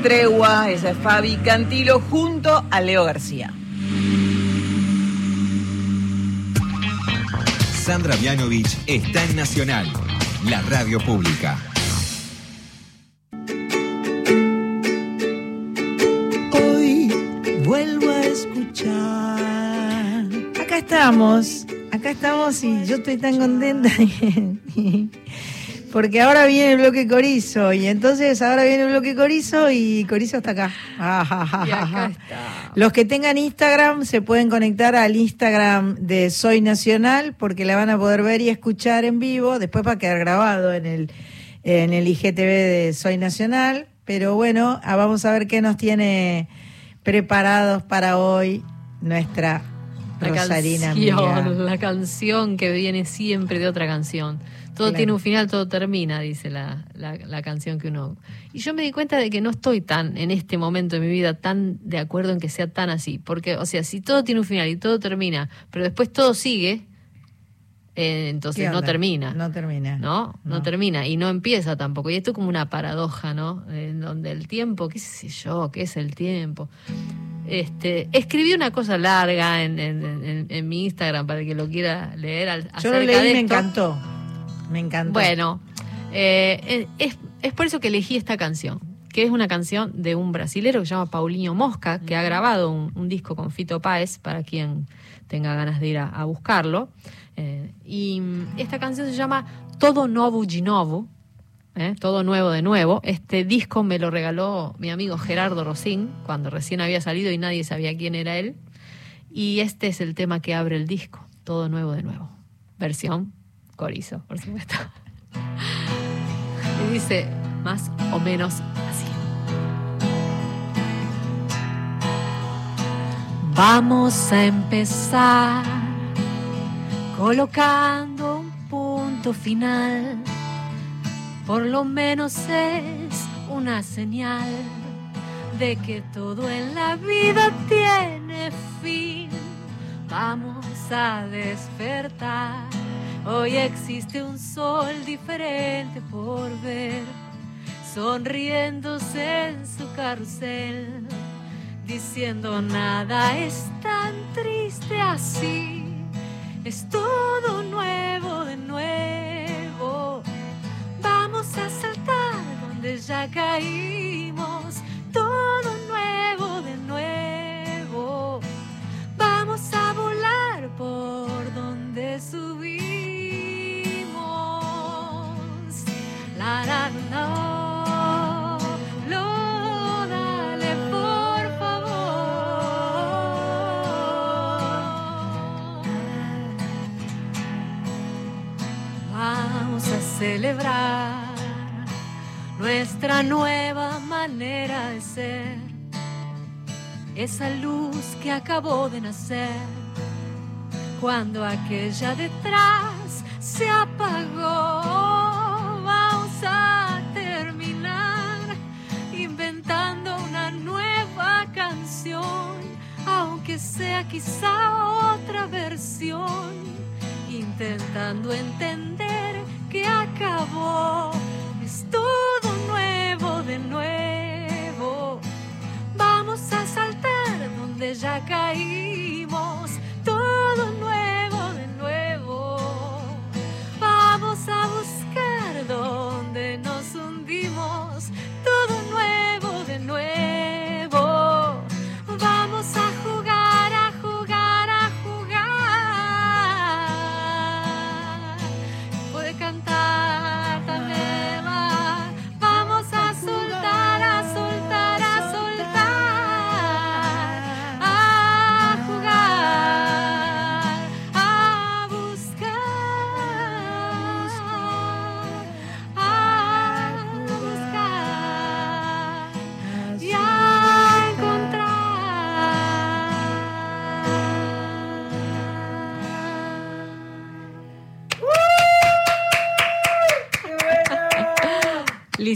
Tregua. Esa es Fabi Cantilo junto a Leo García. Sandra Mianovich está en Nacional, la radio pública. Hoy vuelvo a escuchar. Acá estamos, acá estamos y yo estoy tan contenta. Porque ahora viene el bloque Corizo y entonces ahora viene el bloque Corizo y Corizo está acá. Y acá está. Los que tengan Instagram se pueden conectar al Instagram de Soy Nacional porque la van a poder ver y escuchar en vivo. Después va a quedar grabado en el, en el IGTV de Soy Nacional. Pero bueno, ah, vamos a ver qué nos tiene preparados para hoy nuestra La Rosarina canción, amiga. la canción que viene siempre de otra canción. Todo Claro. tiene un final, todo termina, dice la, la, la canción que uno... Y yo me di cuenta de que no estoy tan, en este momento de mi vida, tan de acuerdo en que sea tan así. Porque, o sea, si todo tiene un final y todo termina, pero después todo sigue, eh, entonces ¿Qué no termina. No termina. ¿no? ¿no? termina y no empieza tampoco. Y esto es como una paradoja, ¿no? En donde el tiempo, qué sé yo, qué es el tiempo. Este, escribí una cosa larga en, en- en- en mi Instagram para el que lo quiera leer. al- Yo lo leí y me encantó. Me encantó. Bueno, eh, es, es por eso que elegí esta canción, que es una canción de un brasilero que se llama Paulinho Mosca, que ha grabado un, un disco con Fito Páez, para quien tenga ganas de ir a, a buscarlo. Eh, y mm, esta canción se llama Todo Novo de Novo, ¿eh? Todo Nuevo de Nuevo. Este disco me lo regaló mi amigo Gerardo Rosín, cuando recién había salido y nadie sabía quién era él. Y este es el tema que abre el disco, Todo Nuevo de Nuevo. Versión Corizo, por supuesto. Y dice más o menos así. Vamos a empezar colocando un punto final. Por lo menos es una señal de que todo en la vida tiene fin. Vamos a despertar. Hoy existe un sol diferente por ver, sonriéndose en su carrusel, diciendo nada es tan triste así. Es todo nuevo de nuevo. Vamos a saltar donde ya caímos. Todo nuevo de nuevo. Vamos a volar por donde subimos. Celebrar nuestra nueva manera de ser. Esa luz que acabó de nacer cuando aquella detrás se apagó. A terminar inventando una nueva canción, aunque sea quizá otra versión, intentando entender que acabó. Es todo nuevo de nuevo. Vamos a saltar donde ya caímos. Todo nuevo de nuevo. Vamos a buscar donde nos hundimos.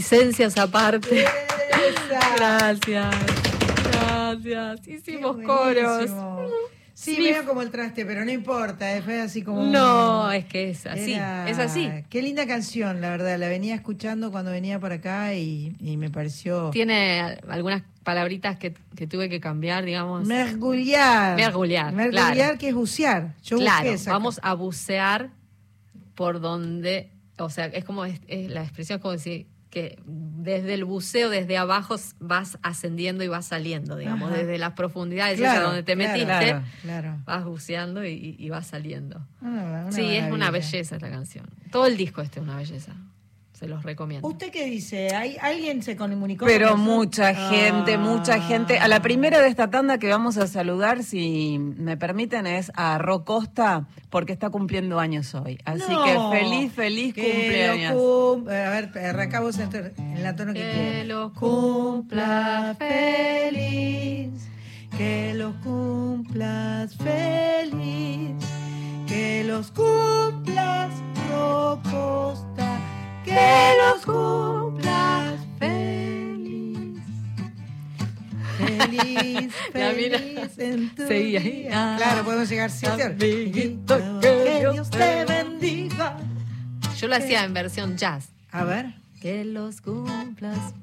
Licencias aparte. Gracias. Gracias. Hicimos coros. Sí, veo como el traste, pero no importa, fue así como... No, es que es así, Era- es así. Qué linda canción, la verdad. La venía escuchando cuando venía para acá y, y me pareció... Tiene algunas palabritas que, que tuve que cambiar, digamos. Mergullar, Mergullar, claro. que es bucear. Yo claro, esa vamos a bucear por donde, o sea, es como es- es la expresión es como decir que desde el buceo, desde abajo vas ascendiendo y vas saliendo, digamos, Ajá. desde las profundidades Claro, esas donde te claro, metiste, claro, vas buceando y, y vas saliendo. Una- una sí, es una belleza esta canción. Todo el disco este es una belleza. Se los recomiendo. ¿Usted qué dice? ¿Hay, ¿Alguien se comunicó? Pero con mucha gente, Ah. mucha gente. A la primera de esta tanda que vamos a saludar, si me permiten, es a Ro Costa, porque está cumpliendo años hoy. Así No. que feliz, feliz Que cumpleaños. lo cum- A ver, arrancamos en, en la tono que, Que quiere. lo cumpla feliz, que los cumplas feliz, que los cumplas Ro Costa, que los cumplas feliz. Feliz, feliz en tu seguía día. Claro, podemos llegar señor. Amiguito, que Dios te bendiga. Yo lo hacía en versión jazz. A ver. Que los cumplas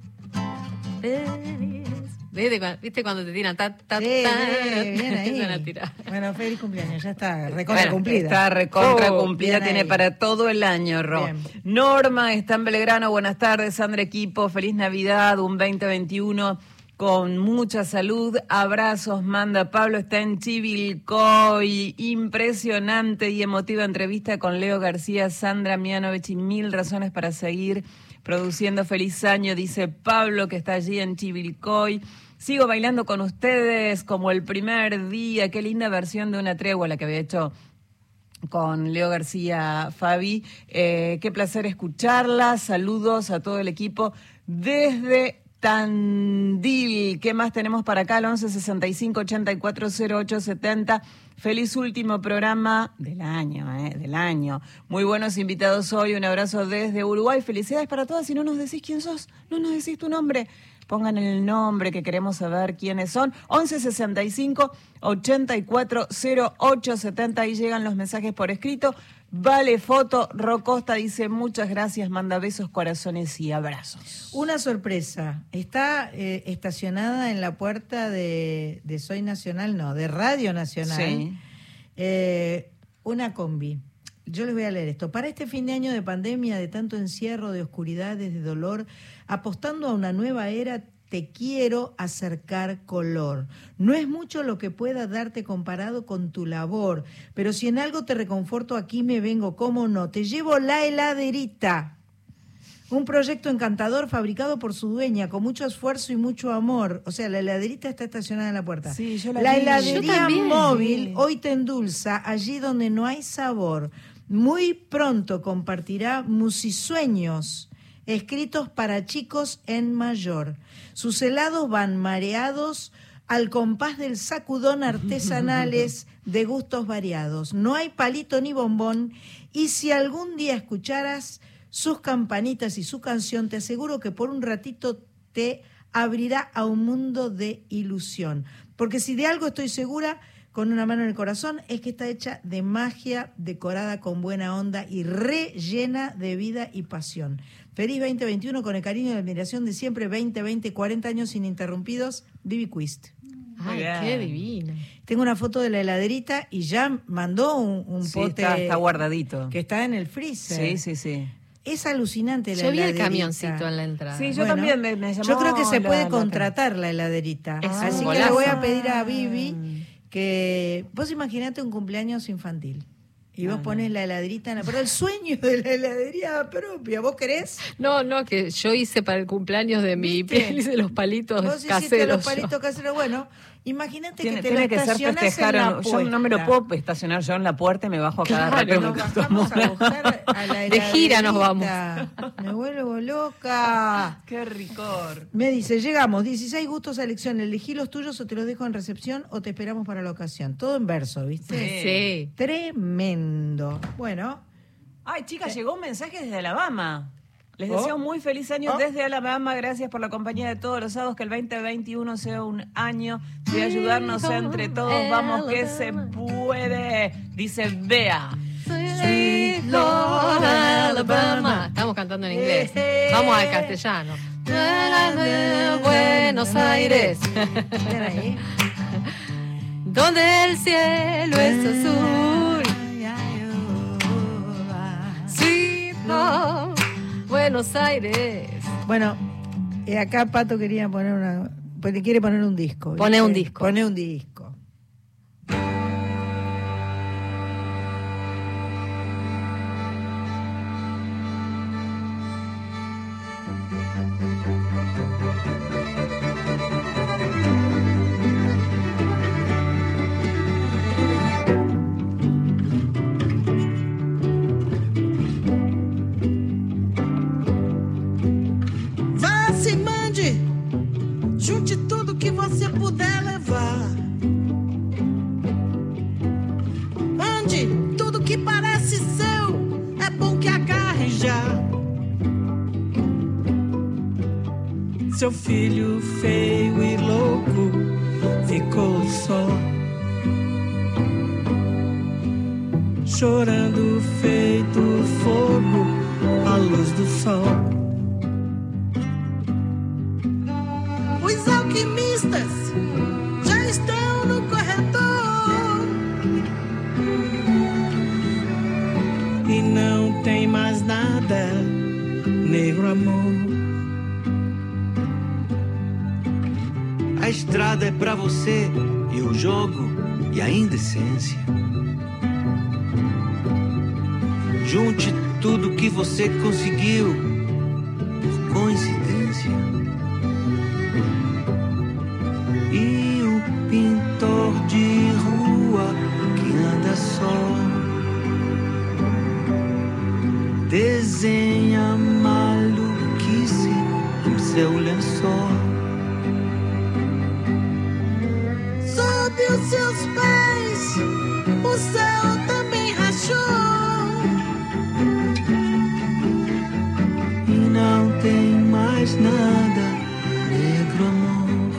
feliz. ¿Viste, cua- ¿Viste cuando te tiran ta, ta, Sí, ta, bien, bien ahí. empiezan a tirar? Bueno, feliz cumpleaños, ya está recontra Bueno, cumplida. Está recontra Oh, cumplida, tiene ahí. para todo el año, Ro. Bien. Norma está en Belgrano, buenas tardes, Sandra Equipo, feliz Navidad, un 2021 con mucha salud, abrazos, manda Pablo, está en Chivilcoy, impresionante y emotiva entrevista con Leo García, Sandra Mianovich y mil razones para seguir produciendo feliz año, dice Pablo que está allí en Chivilcoy. Sigo bailando con ustedes como el primer día, qué linda versión de una tregua la que había hecho con Leo García Fabi. Eh, qué placer escucharla. Saludos a todo el equipo desde Tandil. ¿Qué más tenemos para acá? El 11 65 84 08 70. Feliz último programa del año, eh, del año. Muy buenos invitados hoy. Un abrazo desde Uruguay. Felicidades para todas. Si no nos decís quién sos, no nos decís tu nombre. Pongan el nombre que queremos saber quiénes son. 11 65 84 08 70. Ahí llegan los mensajes por escrito. Vale foto. Rocosta dice muchas gracias. Manda besos, corazones y abrazos. Una sorpresa. Está eh, estacionada en la puerta de, de Soy Nacional, no, de Radio Nacional. Sí. Eh, una combi. Yo les voy a leer esto. Para este fin de año de pandemia, de tanto encierro, de oscuridades, de dolor, apostando a una nueva era, te quiero acercar color. No es mucho lo que pueda darte comparado con tu labor, pero si en algo te reconforto, aquí me vengo, ¿cómo no? Te llevo la heladerita. Un proyecto encantador fabricado por su dueña con mucho esfuerzo y mucho amor. O sea, la heladerita está estacionada en la puerta. Sí, yo la la. Yo heladería móvil hoy te endulza allí donde no hay sabor. Muy pronto compartirá musisueños escritos para chicos en mayor. Sus helados van mareados al compás del sacudón artesanales de gustos variados. No hay palito ni bombón y si algún día escucharas sus campanitas y su canción, te aseguro que por un ratito te abrirá a un mundo de ilusión. Porque si de algo estoy segura, con una mano en el corazón, es que está hecha de magia, decorada con buena onda y rellena de vida y pasión. Feliz 2021 con el cariño y la admiración de siempre, 2020, 40 años ininterrumpidos, Vivi Quist. Ay, qué divino. Tengo una foto de la heladerita y ya mandó un, un Sí, pote está, está guardadito. que está en el freezer. Sí, sí, sí. Es alucinante la Yo vi el heladerita. camioncito en la entrada. Sí, yo también me- me llamó Yo creo que se puede la contratar la heladerita. Es un Así que le voy a pedir a Vivi que vos imaginate un cumpleaños infantil. Y vos pones la heladerita en la... Pero el sueño de la heladería propia, ¿vos querés? No, no, que yo hice para el cumpleaños de mi piel, hice los palitos Vos hiciste caseros. los palitos caseros. Bueno, imagínate Tiene, que te tiene la que ser festejar. en la en- Yo no me lo puedo estacionar yo en la puerta y me bajo a cada Claro, rato. Nos bajamos a buscar a la De gira nos heladerita. Me vuelvo loca. Qué ricor. Me dice, llegamos, 16 gustos a elección, elegí los tuyos o te los dejo en recepción o te esperamos para la ocasión. Todo en verso, ¿viste? Sí. Tremendo. Bueno, Ay, chicas, llegó un mensaje desde Alabama. Les Oh. deseo un muy feliz año Oh. desde Alabama. Gracias por la compañía de todos los sábados. Que el 2021 sea un año de ayudarnos entre todos. Vamos que se puede. Dice Bea. Sweet Lord Alabama. Estamos cantando en inglés. Vamos al castellano. Buenos Aires. Donde el cielo es azul. Sweet Lord, Buenos Aires. Bueno, eh, acá Pato quería poner una. Pues quiere poner un disco. Pone un disco. Pone un disco. Seu filho feio e louco ficou só. Chorando feito fogo à luz do sol. Os alquimistas já estão no corredor e não tem mais nada, negro amor. Estrada é pra você e o jogo e a indecência. Junte tudo que você conseguiu nada, negro amor.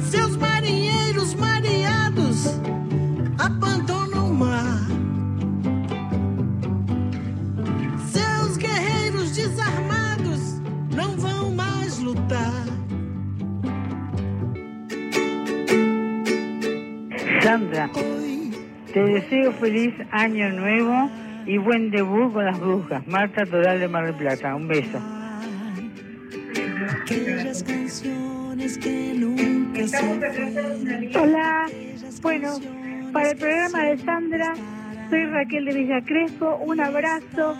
Seus marinheiros mareados abandonam o mar. Seus guerreiros desarmados não vão mais lutar. Sandra, te deseo feliz año nuevo y buen debut con las brujas. Marta Toral de Mar del Plata, un beso. Hola, bueno, para el programa de Sandra, soy Raquel de Villa Crespo, un abrazo,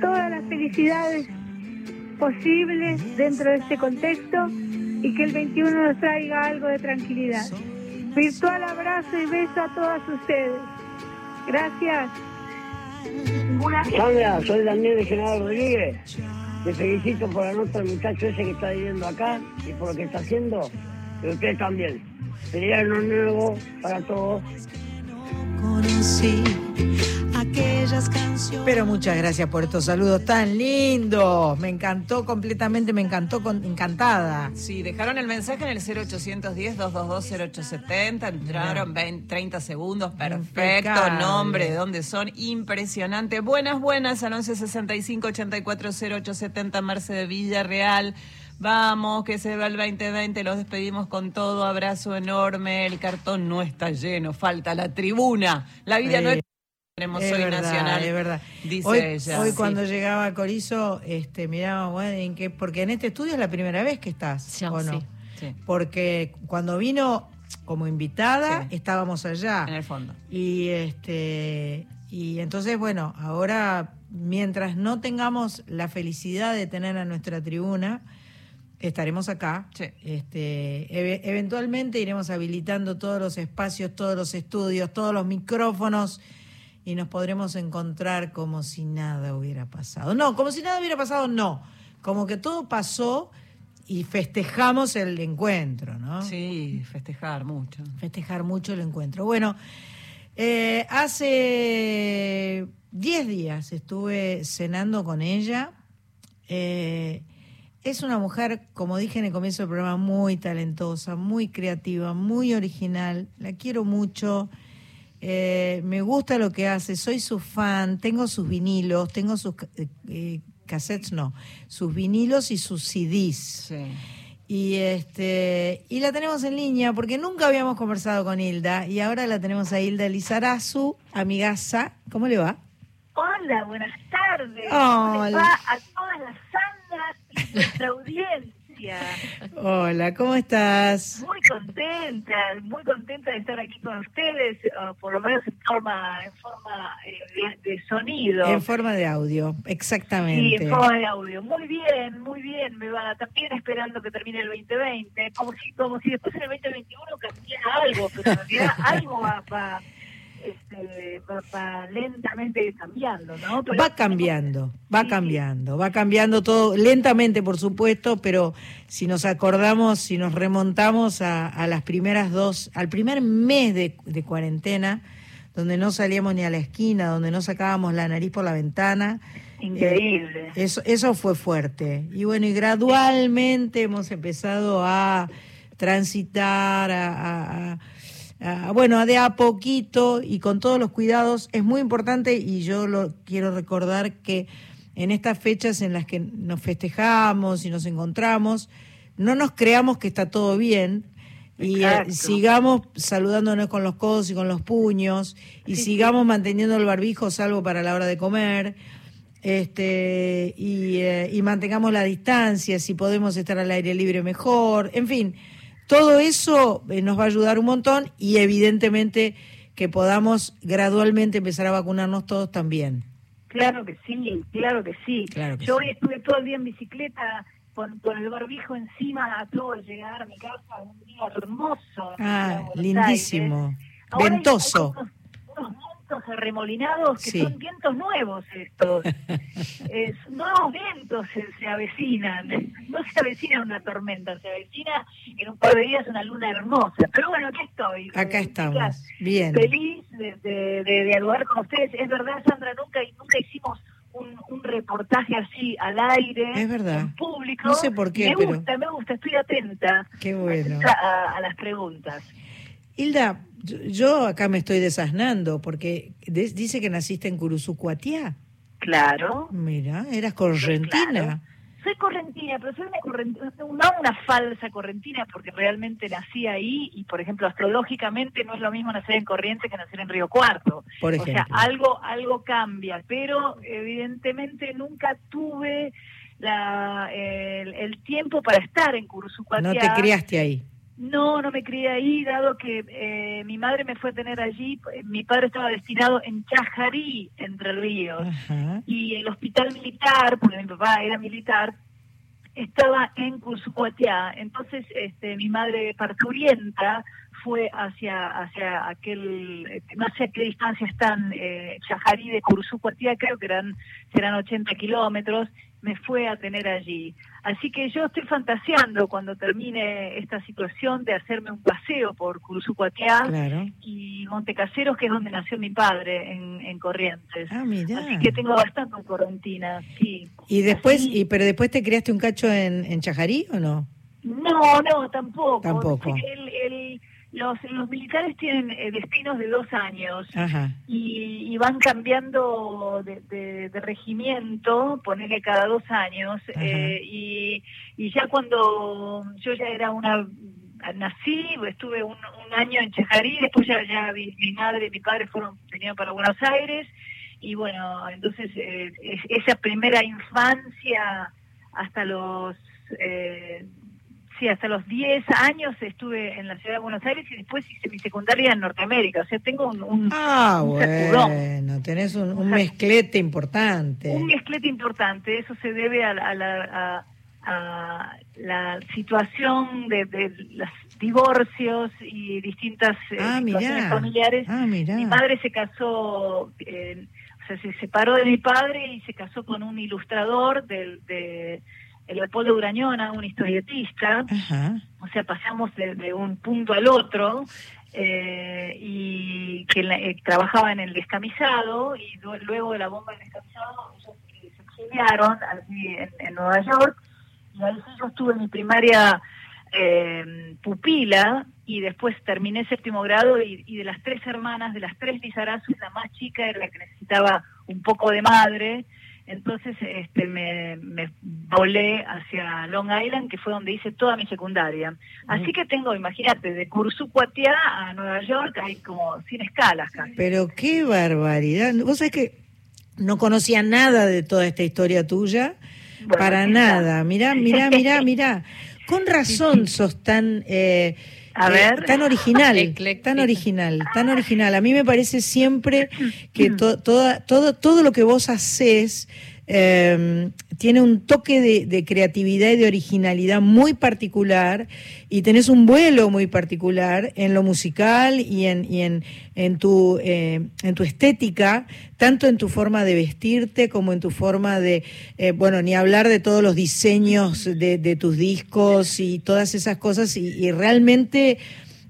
todas las felicidades posibles dentro de este contexto y que el 21 nos traiga algo de tranquilidad. Virtual abrazo y beso a todas ustedes. Gracias. Sandra, soy Daniel de General Rodríguez. Te felicito por la nota del muchacho ese que está viviendo acá y por lo que está haciendo. Y usted también. Feliz año nuevo para todos. Aquellas canciones. Pero muchas gracias por estos saludos tan lindos. Me encantó completamente, me encantó, con, encantada. Sí, dejaron el mensaje en el 0810-222-0870, entraron 20, 30 segundos, perfecto, Impecable. nombre, de dónde son, impresionante. Buenas, buenas, al 1165-840870, Marce de Villarreal. Vamos, que se va el 2020, los despedimos con todo, abrazo enorme, el cartón no está lleno, falta la tribuna, la vida no es... Tenemos Es hoy verdad, nacional, es verdad. dice hoy, ella. Hoy sí. cuando llegaba a Corizo, este, miraba, bueno, en qué, porque en este estudio es la primera vez que estás, ¿o no? sí, sí. Porque cuando vino como invitada, estábamos allá. En el fondo. Y este y entonces, bueno, ahora mientras no tengamos la felicidad de tener a nuestra tribuna, estaremos acá. Este, eve- eventualmente iremos habilitando todos los espacios, todos los estudios, todos los micrófonos y nos podremos encontrar como si nada hubiera pasado. No, como si nada hubiera pasado, no. Como que todo pasó y festejamos el encuentro, ¿no? Sí, festejar mucho. Festejar mucho el encuentro. Bueno, eh, hace 10 días estuve cenando con ella. Eh, es una mujer, como dije en el comienzo del programa, muy talentosa, muy creativa, muy original. La quiero mucho. Eh, me gusta lo que hace, soy su fan, tengo sus vinilos, tengo sus eh, eh, cassettes, no, sus vinilos y sus CDs. Y este y la tenemos en línea porque nunca habíamos conversado con Hilda y ahora la tenemos a Hilda Lizarazu, amigaza. ¿Cómo le va? Hola, buenas tardes. Hola. ¿Cómo les va a todas las Sandras y nuestra audiencia? Hola, ¿cómo estás? Muy contenta, muy contenta de estar aquí con ustedes, uh, por lo menos en forma, en forma eh, de, de sonido. En forma de audio, Sí, exactamente. en forma de audio. Muy bien, muy bien. Me va también esperando que termine el 2020. Como si, como si después en el 2021 cambiara algo, pero en realidad algo va, va, este, va, va lentamente cambiando, ¿no? Pero Va cambiando, va cambiando, va cambiando todo lentamente, por supuesto, pero si nos acordamos, si nos remontamos a, a las primeras dos, al primer mes de, de cuarentena, donde no salíamos ni a la esquina, donde no sacábamos la nariz por la ventana. Increíble. eh, eso, eso fue fuerte. Y bueno, y gradualmente hemos empezado a transitar, a, a- a- a- bueno, de a poquito y con todos los cuidados. Es muy importante y yo lo quiero recordar que en estas fechas en las que nos festejamos y nos encontramos, no nos creamos que está todo bien y eh, Exacto. sigamos saludándonos con los codos y con los puños y sigamos manteniendo el barbijo salvo para la hora de comer este y, eh, y mantengamos la distancia si podemos estar al aire libre mejor en fin todo eso eh, nos va a ayudar un montón y evidentemente que podamos gradualmente empezar a vacunarnos todos también Claro que sí, claro que sí. Claro que Yo hoy estuve todo el día en bicicleta con, con el barbijo encima, acabo de llegar a mi casa, un día hermoso. ah lindísimo hay- ventoso hay unos, unos vientos arremolinados que Sí. son vientos nuevos estos. Es- nuevos vientos se, se avecinan. No se avecina una tormenta, se avecina en un par de días una luna hermosa. Pero bueno, aquí estoy. acá Eh, estamos chicas, bien feliz de, de, de dialogar con ustedes. Es verdad, Sandra, nunca, nunca hicimos un, un reportaje así al aire, Es verdad. en público. No sé por qué, Me pero- gusta, me gusta, estoy atenta, qué bueno a las preguntas. Hilda yo, acá me estoy desasnando porque de- dice que naciste en Curuzucuatiá Claro. mira eras correntina Soy correntina, pero soy una correntina, no una falsa correntina, porque realmente nací ahí y, por ejemplo, astrológicamente no es lo mismo nacer en Corrientes que nacer en Río Cuarto. Por O sea, ejemplo. algo, algo cambia, pero evidentemente nunca tuve la, el, el tiempo para estar en Cursucuatiá. no te criaste ahí No, no me crié ahí, dado que eh, mi madre me fue a tener allí. Mi padre estaba destinado en Chajarí, Entre Ríos Ajá. y el hospital militar, porque mi papá era militar, estaba en Cursucuatiá. Entonces, este, mi madre parturienta fue hacia hacia aquel, eh, no sé a qué distancia están, eh, Chajarí de Cursucuatiá, creo que eran, serán 80 kilómetros, me fue a tener allí. Así que yo estoy fantaseando cuando termine esta situación de hacerme un paseo por Cursucuatiá claro y Montecaseros, que es donde nació mi padre, en, en Corrientes. ah mira Así que tengo bastante correntina, sí. y después y pero después te criaste un cacho en, en Chajarí o no No, no, tampoco. Tampoco. El- el- los, los militares tienen eh, destinos de dos años y, y van cambiando de, de- de regimiento, ponerle cada dos años, eh, y, y ya cuando yo ya era una nací, estuve un, un año en Chejarí, después ya, ya mi, mi madre y mi padre fueron venían para Buenos Aires, y bueno, entonces eh, es- esa primera infancia hasta los... Eh, Sí, hasta los 10 años estuve en la ciudad de Buenos Aires y después hice mi secundaria en Norteamérica. O sea, tengo un, un, ah un bueno tenés un, un mezclete importante Un mezclete importante, eso se debe a, la- a la, a- a la situación de, de los divorcios y distintas eh, Ah, situaciones familiares. Ah. Mi madre se casó, eh, o sea, se separó de mi padre y se casó con un ilustrador del, de Leopoldo Urañona, un historietista. Ajá. O sea, pasamos de, de un punto al otro eh, y que eh, trabajaba en el descamisado y lu- luego de la bomba del descamisado ellos eh, se exiliaron allí en, en Nueva York y ahí yo estuve en mi primaria eh, pupila y después terminé séptimo grado y, y de las tres hermanas, de las tres Lizarazu, la más chica era la que necesitaba un poco de madre, entonces este, me, me volé hacia Long Island, que fue donde hice toda mi secundaria. Así que tengo, imagínate, de Cursucuatiá a Nueva York hay como 100 escalas casi. Pero qué barbaridad. Vos sabés que no conocía nada de toda esta historia tuya, para nada. Mirá, mirá, mirá, mirá. Con razón sos tan... eh, A eh, ver. tan original, tan original, tan original. A mí me parece siempre que to- toda, todo, todo lo que vos haces eh, tiene un toque de, creatividad y de originalidad muy particular y tenés un vuelo muy particular en lo musical y en, y en, tu, estética, tanto en tu forma de vestirte como en tu forma de, eh, bueno, ni hablar de todos los diseños de, tus discos y todas esas cosas y realmente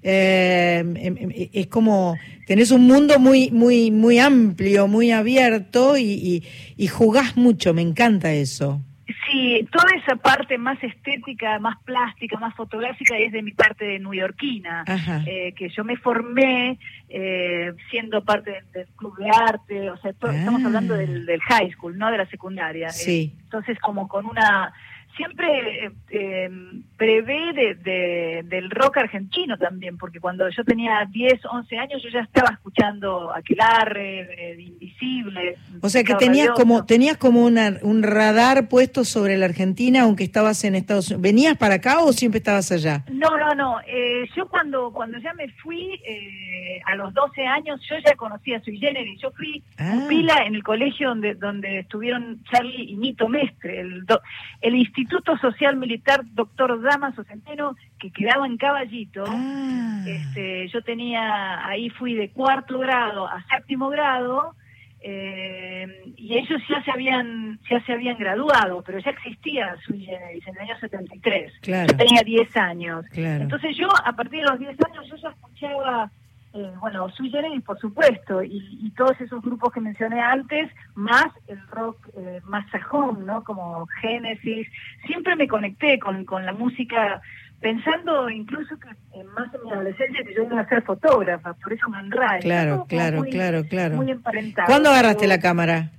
eh, em, em, es como tenés un mundo muy muy muy amplio, muy abierto y, y, y jugás mucho, me encanta eso. Sí, toda esa parte más estética, más plástica, más fotográfica es de mi parte de newyorkina, Ajá. eh, que yo me formé eh, siendo parte del, del club de arte, o sea, estamos hablando del, del high school, no de la secundaria. Ah. Sí. Eh, entonces, como con una... Siempre eh, eh, prevé de, de- del rock argentino también, porque cuando yo tenía 10, 11 años yo ya estaba escuchando Aquelarre, eh, Invisible. O sea que tenías como tenías como una, un radar puesto sobre la Argentina aunque estabas en Estados Unidos. ¿Venías para acá o siempre estabas allá? No, no, no. Eh, yo cuando cuando ya me fui eh, a los 12 años, yo ya conocía a Sui Generis. Yo fui Ah. pupila en el colegio donde donde estuvieron Charlie y Nito Mestre, el, do- el Instituto Social Militar Doctor Damaso Centeno, que quedaba en Caballito. Ah. Este, yo tenía, ahí fui de cuarto grado a séptimo grado. eh, y ellos ya se habían ya se habían graduado, pero ya existía Sui Generis en el año 73. Claro. Yo tenía 10 años. Claro. Entonces yo, a partir de los 10 años, yo ya escuchaba, eh, bueno, Sui Generis, por supuesto, y, y todos esos grupos que mencioné antes, más el rock eh, más sajón, ¿no? Como Génesis. Siempre me conecté con, con la música, pensando incluso que eh, más en mi adolescencia que yo iba a ser fotógrafa, por eso Manray. Claro, claro, claro, claro. Muy emparentado. ¿Cuándo agarraste la cámara?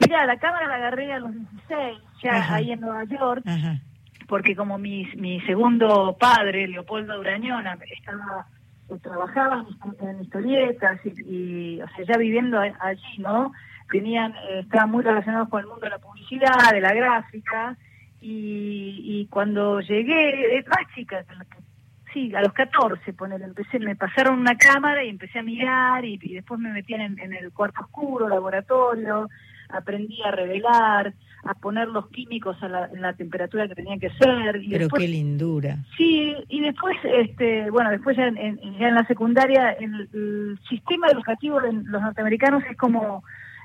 Mira, la cámara la agarré a los 16, ya Ajá. ahí en Nueva York Ajá. porque como mi, mi segundo padre, Leopoldo Durañona, estaba eh, trabajaba en, historietas y, y, o sea, ya viviendo allí, ¿no? Tenían, eh, estaban muy relacionados con el mundo de la publicidad, de la gráfica, y, y cuando llegué, eh, más chica, que la que- sí, a los 14, poner, empecé, me pasaron una cámara y empecé a mirar, y, y después me metían en, en el cuarto oscuro, laboratorio, aprendí a revelar, a poner los químicos a la, en la temperatura que tenían que ser. Y Pero después, qué lindura. Sí, y después, este, bueno, después ya en, en- ya en la secundaria, el, el sistema educativo de los norteamericanos es como,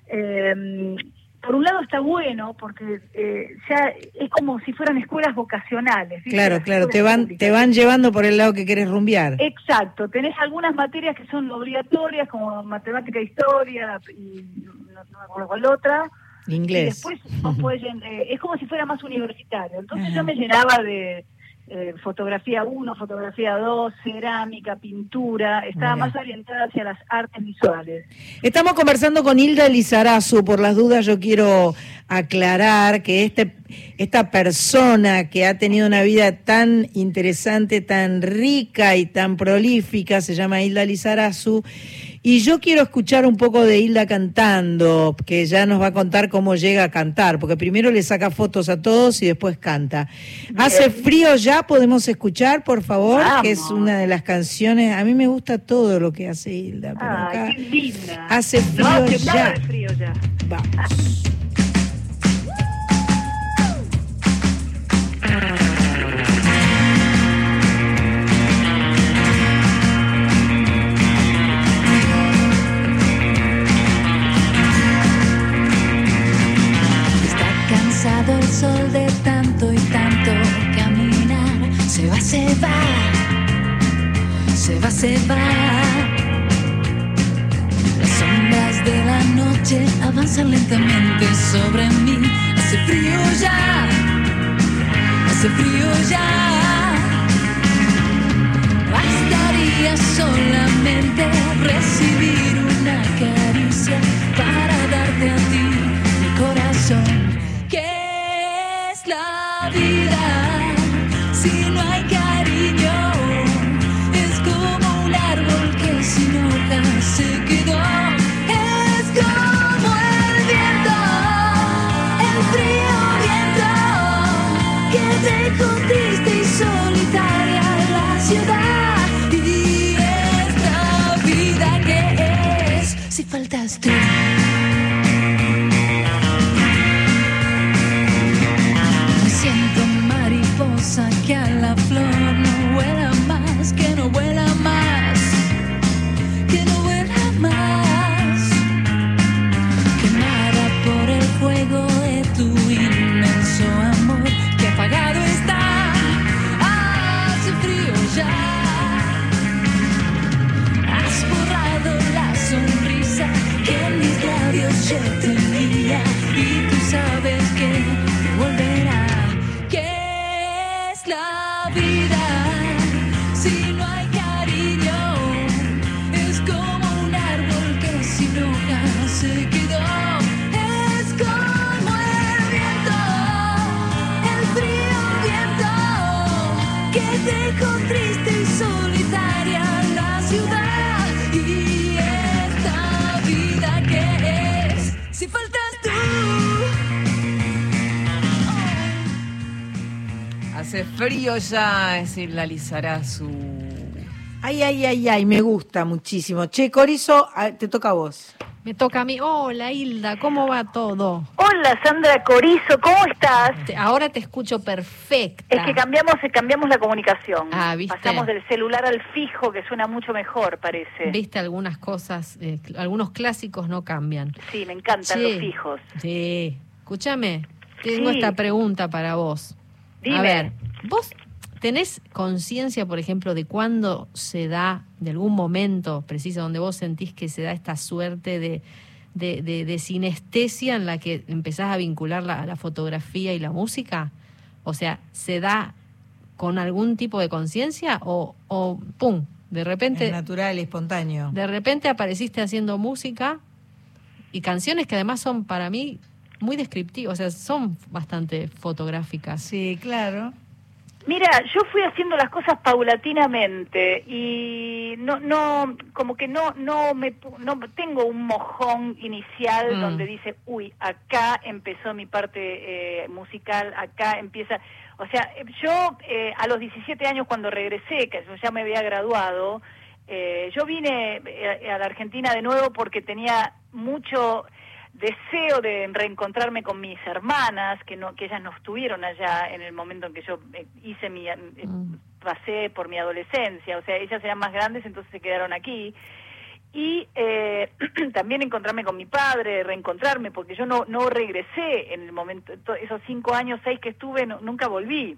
eh, por un lado está bueno, porque eh, ya es como si fueran escuelas vocacionales. Claro, Las claro, te van públicas. te van llevando por el lado que querés rumbear. Exacto, tenés algunas materias que son obligatorias, como matemática e historia, y no, no me acuerdo cuál otra. Inglés. Y después vos podés llen- eh, es como si fuera más universitario. Entonces yo me llenaba de eh, fotografía 1, fotografía 2, cerámica, pintura, estaba Mira. más orientada hacia las artes visuales. Estamos conversando con Hilda Lizarazu. Por las dudas, yo quiero aclarar que este, esta persona que ha tenido una vida tan interesante, tan rica y tan prolífica, se llama Hilda Lizarazu. Y yo quiero escuchar un poco de Hilda cantando, que ya nos va a contar cómo llega a cantar, porque primero le saca fotos a todos y después canta. Hace frío ya, podemos escuchar, por favor, que es una de las canciones. A mí me gusta todo lo que hace Hilda, pero acá Ay, qué linda. hace No frío nada ya. frío ya. Vamos. Sol de tanto y tanto caminar. Se va, se va. se va, se va. Las sombras de la noche avanzan lentamente sobre mí. Hace frío ya, hace frío ya. Bastaría solamente recibir una caricia para darte a ti mi corazón. Si no ya, es la Lizarazu. Ay, ay, ay, ay, me gusta muchísimo. Che, Corizo, ah, te toca a vos. Me toca a mí. Hola, Hilda, ¿cómo va todo? Hola, Sandra Corizo, ¿cómo estás? Ahora te escucho perfecta. Es que cambiamos, cambiamos la comunicación. Ah, ¿viste? Pasamos del celular al fijo, que suena mucho mejor, parece. Viste algunas cosas, eh, algunos clásicos no cambian. Sí, me encantan Che. los fijos. Sí. Escúchame, tengo Sí. esta pregunta para vos. Dime. A ver, ¿vos tenés conciencia, por ejemplo, de cuándo se da, de algún momento preciso, donde vos sentís que se da esta suerte de, de, de- de sinestesia en la que empezás a vincular la, la fotografía y la música? O sea, ¿se da con algún tipo de conciencia o, o, pum, de repente... Es natural, espontáneo. De repente apareciste haciendo música y canciones que además son para mí muy descriptivas, o sea, son bastante fotográficas. Sí, claro. Mira, yo fui haciendo las cosas paulatinamente y no, no, como que no, no me, no tengo un mojón inicial Mm. donde dice, uy, acá empezó mi parte eh, musical, acá empieza, o sea, eh, yo eh, a los 17 años cuando regresé, que yo ya me había graduado, eh, yo vine eh, a la Argentina de nuevo porque tenía mucho deseo de reencontrarme con mis hermanas, que no que ellas no estuvieron allá en el momento en que yo eh, hice mi eh, pasé por mi adolescencia, o sea, ellas eran más grandes, entonces se quedaron aquí. Y eh, también encontrarme con mi padre, reencontrarme, porque yo no, no regresé en el momento, to- esos cinco años, seis que estuve, no- nunca volví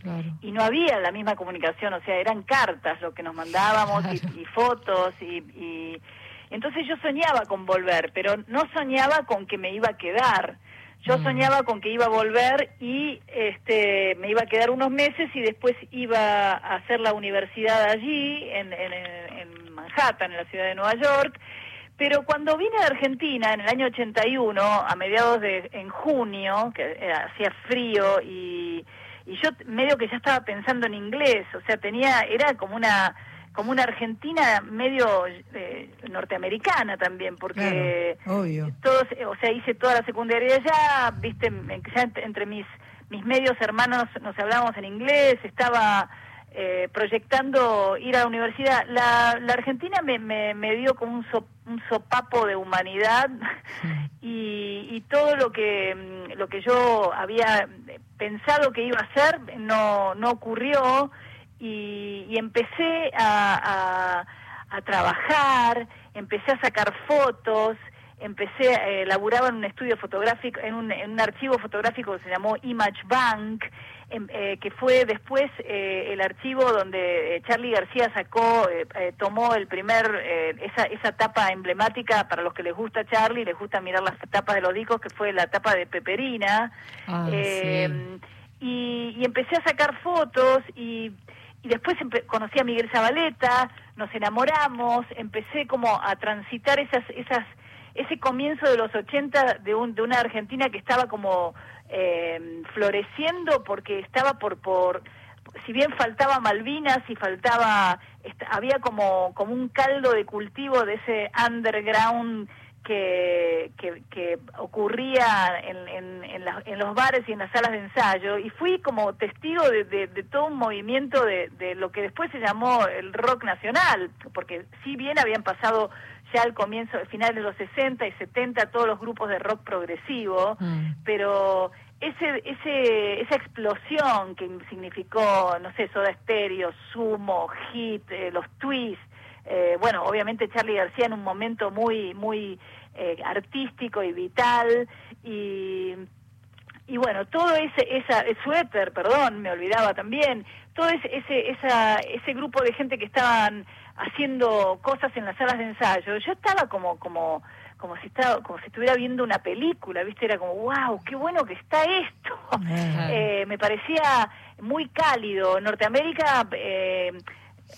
Claro. y no había la misma comunicación, o sea, eran cartas lo que nos mandábamos y, y fotos y, y entonces yo soñaba con volver, pero no soñaba con que me iba a quedar. Yo soñaba con que iba a volver y este me iba a quedar unos meses y después iba a hacer la universidad allí en, en, en Manhattan, en la ciudad de Nueva York. Pero cuando vine a Argentina en el año 81, a mediados de en junio, que eh, hacía frío y y yo medio que ya estaba pensando en inglés, o sea, tenía era como una como una Argentina medio eh, norteamericana también, porque Claro, obvio. todos, o sea, hice toda la secundaria allá, viste, ya ent- entre mis mis medios hermanos nos hablábamos en inglés, estaba eh, proyectando ir a la universidad. La, la Argentina me, me, me dio como un, so- un sopapo de humanidad y, y todo lo que lo que yo había pensado que iba a hacer no, no ocurrió y, y empecé a, a, a trabajar, empecé a sacar fotos empecé, eh, laburaba en un estudio fotográfico, en un, en un archivo fotográfico que se llamó Image Bank, em- eh, que fue después eh, el archivo donde eh, Charlie García sacó, eh, eh, tomó el primer, eh, esa, esa tapa emblemática para los que les gusta Charlie, les gusta mirar las tapas de los discos, que fue la tapa de Peperina. Ah, Eh, y, y empecé a sacar fotos y, y después conocí a Miguel Zabaleta, nos enamoramos, empecé como a transitar esas, esas, ese comienzo de los 80 de, un, de una Argentina que estaba como eh, floreciendo porque estaba por, por, si bien faltaba Malvinas y faltaba, había como, como un caldo de cultivo de ese underground que, que, que ocurría en, en, en, las- en los bares y en las salas de ensayo y fui como testigo de, de- de todo un movimiento de, de lo que después se llamó el rock nacional, porque si bien habían pasado ya al comienzo, al final de los 60 y 70 todos los grupos de rock progresivo, pero ese, ese, esa explosión que significó, no sé, Soda Stereo, Sumo, Hit, eh, los Twists, eh, bueno, obviamente Charlie García en un momento muy, muy eh, artístico y vital y y bueno, todo ese esa el suéter, perdón, me olvidaba también, todo ese ese esa, ese grupo de gente que estaban haciendo cosas en las salas de ensayo, yo estaba como como como si estaba como si estuviera viendo una película, ¿viste? Era como, "Wow, qué bueno que está esto." Eh, me parecía muy cálido. Norteamérica eh,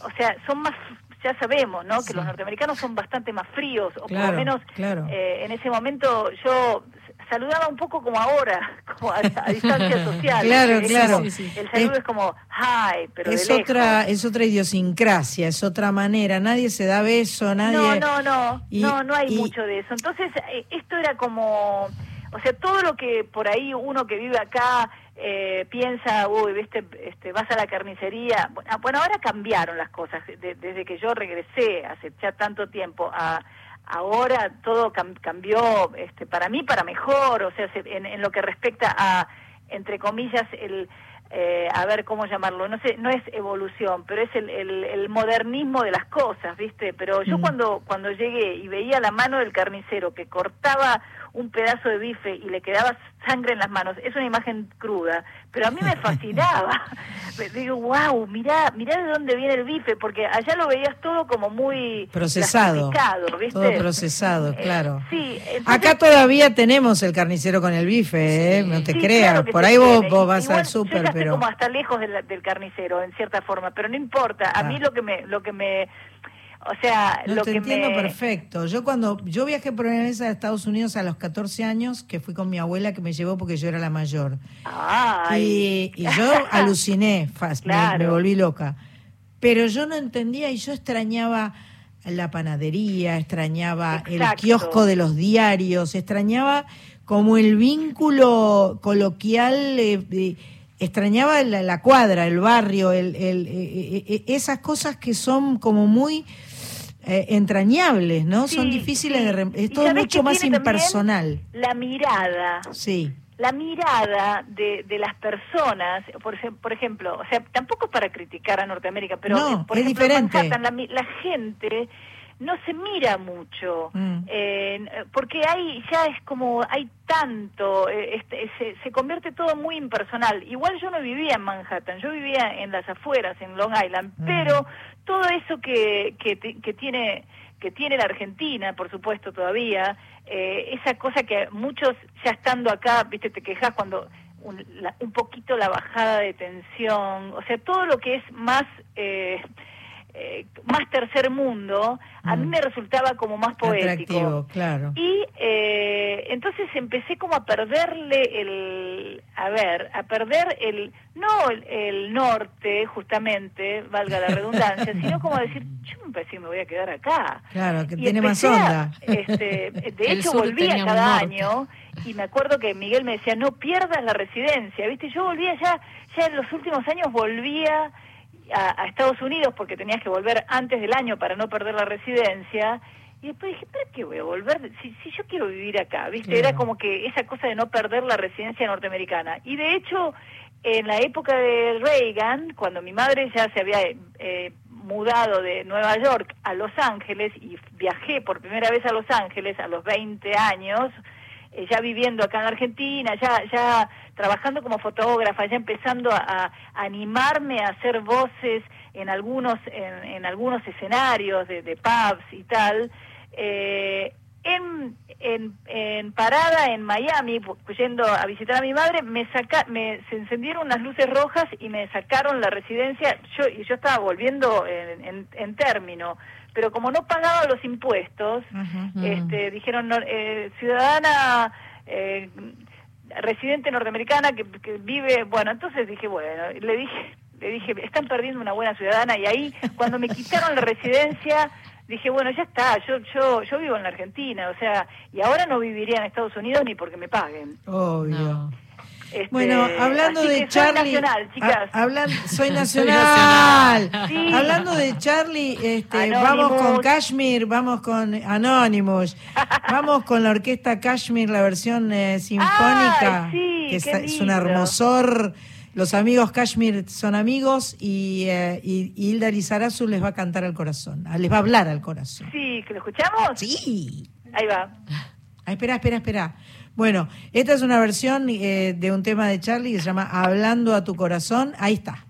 o sea, son más ya sabemos, ¿no? Que los norteamericanos son bastante más fríos, o por lo menos claro. eh, en ese momento yo saludaba un poco como ahora, como a, a distancia social. Claro, claro. como- Sí, El saludo es, como, hi, pero es de lejos. otra, es otra idiosincrasia, es otra manera. Nadie se da beso, nadie. No, no, no, Y- no, no hay y- mucho de eso. Entonces, eh, esto era como, o sea, todo lo que por ahí uno que vive acá eh, piensa, uy, viste, este, vas a la carnicería. Bueno, bueno, ahora cambiaron las cosas de- desde que yo regresé hace ya tanto tiempo a ahora todo cam- cambió este para mí para mejor o sea se- en, en lo que respecta a entre comillas el eh, a ver cómo llamarlo no sé no es evolución pero es el, el, el modernismo de las cosas viste pero yo cuando cuando llegué y veía la mano del carnicero que cortaba un pedazo de bife y le quedaba sangre en las manos es una imagen cruda pero a mí me fascinaba Me- digo wow mira mira de dónde viene el bife porque allá lo veías todo como muy Procesado. ¿viste? Todo procesado, claro. Sí, entonces- Acá todavía tenemos el carnicero con el bife, ¿eh? no te Sí, creas. claro Por ahí vos, vos vas Igual al súper, estoy pero. como hasta lejos del, del carnicero, en cierta forma, pero no importa. A Ah. mí lo que me, lo que me, o sea, No, lo te que entiendo me, perfecto. Yo cuando yo viajé por primera vez a Estados Unidos a los 14 años, que fui con mi abuela que me llevó porque yo era la mayor. Ay. Y, y yo aluciné, fast, me- volví loca. Pero yo no entendía y yo extrañaba la panadería, extrañaba el kiosco de los diarios, extrañaba como el vínculo coloquial, eh, extrañaba la, la cuadra, el barrio, el, el- eh, eh, esas cosas que son como muy eh, entrañables, ¿no? son difíciles sí. de... Es ¿Y todo mucho más impersonal. la mirada, Sí. la mirada de, de las personas, por, por ejemplo, o sea, tampoco es para criticar a Norteamérica, pero No, eh, por es ejemplo, en diferente. Manhattan, la, la gente no se mira mucho, Mm. eh, porque hay ya es como hay tanto, eh, este, se, se convierte todo muy impersonal. Igual yo no vivía en Manhattan, yo vivía en las afueras, en Long Island, Mm. pero todo eso que, que, que tiene que tiene la Argentina, por supuesto, todavía, eh, esa cosa que muchos ya estando acá, viste, te quejas cuando un, la- un poquito la bajada de tensión, o sea, todo lo que es más eh, más tercer mundo, a mí me resultaba como más poético. Mm. Atractivo, claro. Y eh, entonces empecé como a perderle el, a ver, a perder el, no el, el norte, justamente, valga la redundancia, sino como a decir, yo me parece que me voy a quedar acá. Claro, que Y tiene más a- onda. este, de hecho, volvía cada año y me acuerdo que Miguel me decía, no pierdas la residencia, ¿viste? Yo volvía ya, ya en los últimos años volvía a, a Estados Unidos porque tenías que volver antes del año para no perder la residencia. Y después dije, ¿para qué voy a volver? Si, si yo quiero vivir acá, ¿viste? Era Claro. como que esa cosa de no perder la residencia norteamericana. Y de hecho, en la época de Reagan, cuando mi madre ya se había eh, mudado de Nueva York a Los Ángeles y viajé por primera vez a Los Ángeles a los 20 años, eh, ya viviendo acá en Argentina, ya, ya trabajando como fotógrafa, ya empezando a, a animarme a hacer voces en algunos, en, en algunos escenarios de, de pubs y tal, eh, en, en, en parada en Miami, yendo a visitar a mi madre, me saca, me, se encendieron unas luces rojas y me sacaron la residencia. Yo, y yo estaba volviendo en, en, en término, pero como no pagaba los impuestos, este, dijeron no, eh, ciudadana eh, residente norteamericana que, que vive, bueno, entonces dije bueno, le dije, le dije están perdiendo una buena ciudadana y ahí cuando me quitaron la residencia dije bueno ya está, yo yo yo vivo en la Argentina, o sea y ahora no viviría en Estados Unidos ni porque me paguen. Obvio. Este, Bueno, hablando de que soy Charlie, nacional, chicas. ha- hablan- soy Soy nacional. Sí. Hablando de Charlie, este, vamos con Kashmir, vamos con Anonymous, vamos con la orquesta Kashmir, la versión eh, sinfónica, Ay, sí, que es, un hermosor. Los amigos Kashmir son amigos y, eh, y, y Hilda Lizarazu les va a cantar al corazón, ah, les va a hablar al corazón. Sí, ¿que lo escuchamos? Sí. Ahí va. Ah, espera, espera, espera. Bueno, esta es una versión eh, de un tema de Charlie que se llama Hablando a tu corazón. Ahí está.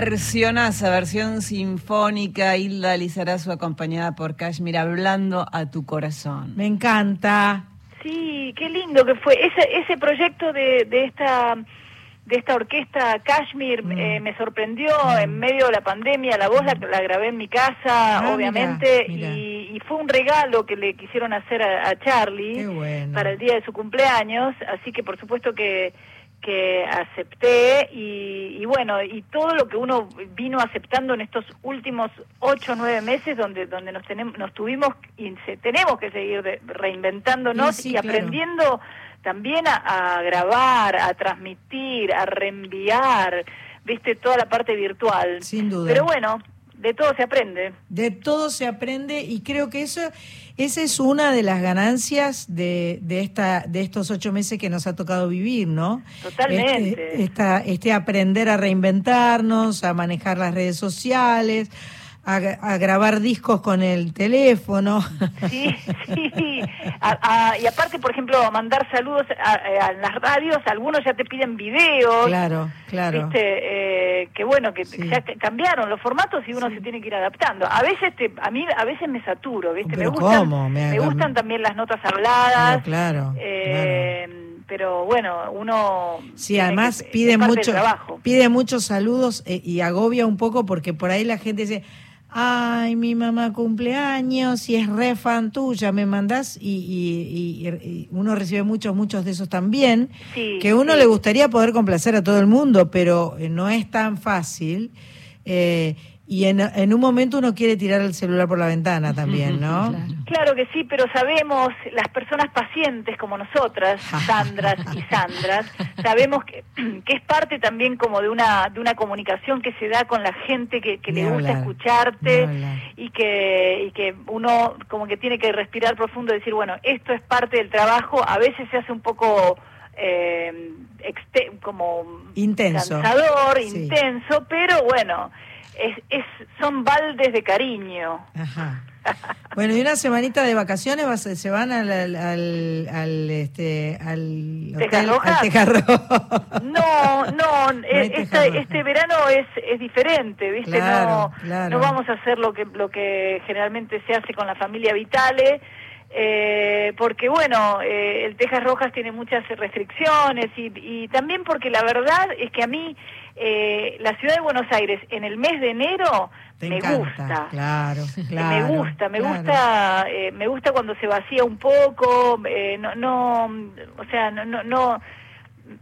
Versiona esa versión sinfónica, Hilda Lizarazu acompañada por Kashmir, hablando a tu corazón. Me encanta. Sí, qué lindo que fue. Ese, ese proyecto de, de esta de esta orquesta Kashmir Mm. eh, me sorprendió en medio de la pandemia. La voz la, la grabé en mi casa, Ah, obviamente. Y, y fue un regalo que le quisieron hacer a, a Charlie bueno. para el día de su cumpleaños. Así que, por supuesto que que acepté y, y bueno y todo lo que uno vino aceptando en estos últimos ocho o nueve meses donde donde nos tenemos nos tuvimos y se, tenemos que seguir de- reinventándonos Y sí, y claro. aprendiendo también a, a grabar a transmitir a reenviar viste toda la parte virtual Sin duda. pero bueno de todo se aprende De todo se aprende y creo que eso esa es una de las ganancias de, de esta de estos ocho meses que nos ha tocado vivir, ¿no? Totalmente. Este, esta- este aprender a reinventarnos, a manejar las redes sociales, a, a grabar discos con el teléfono. Sí, sí. A- a- y aparte, por ejemplo, mandar saludos a, a las radios, algunos ya te piden videos. Claro, claro. Viste, eh, que bueno, que ya cambiaron los formatos y uno se tiene que ir adaptando. A veces, te, a mí, a veces me saturo, ¿viste? Pero me gustan. Me gustan también las notas habladas. Claro, claro, eh, Pero bueno, uno. Sí, además que- pide mucho, pide muchos saludos eh, y agobia un poco porque por ahí la gente dice, ay, mi mamá cumpleaños y es re fan tuya, me mandás y, y- y- y uno recibe muchos, muchos de esos también, Sí, que uno sí. le gustaría poder complacer a todo el mundo, pero eh, no es tan fácil. eh, y en, en un momento uno quiere tirar el celular por la ventana también, ¿no? Claro que sí, pero sabemos, las personas pacientes como nosotras, Sandras y Sandras, sabemos que, que es parte también como de una, de una comunicación que se da con la gente que, le gusta hablar, escucharte y que, y que uno como que tiene que respirar profundo y decir, bueno, esto es parte del trabajo, a veces se hace un poco... eh, como Intenso. cansador, Sí. intenso, pero bueno, es, es, son baldes de cariño. Ajá. Bueno, y una semanita de vacaciones vas- se van al, al, al, al, este, al. No, no, eh, este, este verano es, es diferente, ¿viste? Claro, no, claro. no vamos a hacer lo que, lo que generalmente se hace con la familia Vitale, eh, porque bueno, eh, el Tejas Rojas tiene muchas restricciones y, y también porque la verdad es que a mí eh, la ciudad de Buenos Aires en el mes de enero Te me encanta, gusta. claro, me gusta, me claro. gusta, eh, me gusta cuando se vacía un poco, eh, no, no, o sea, no, no, no,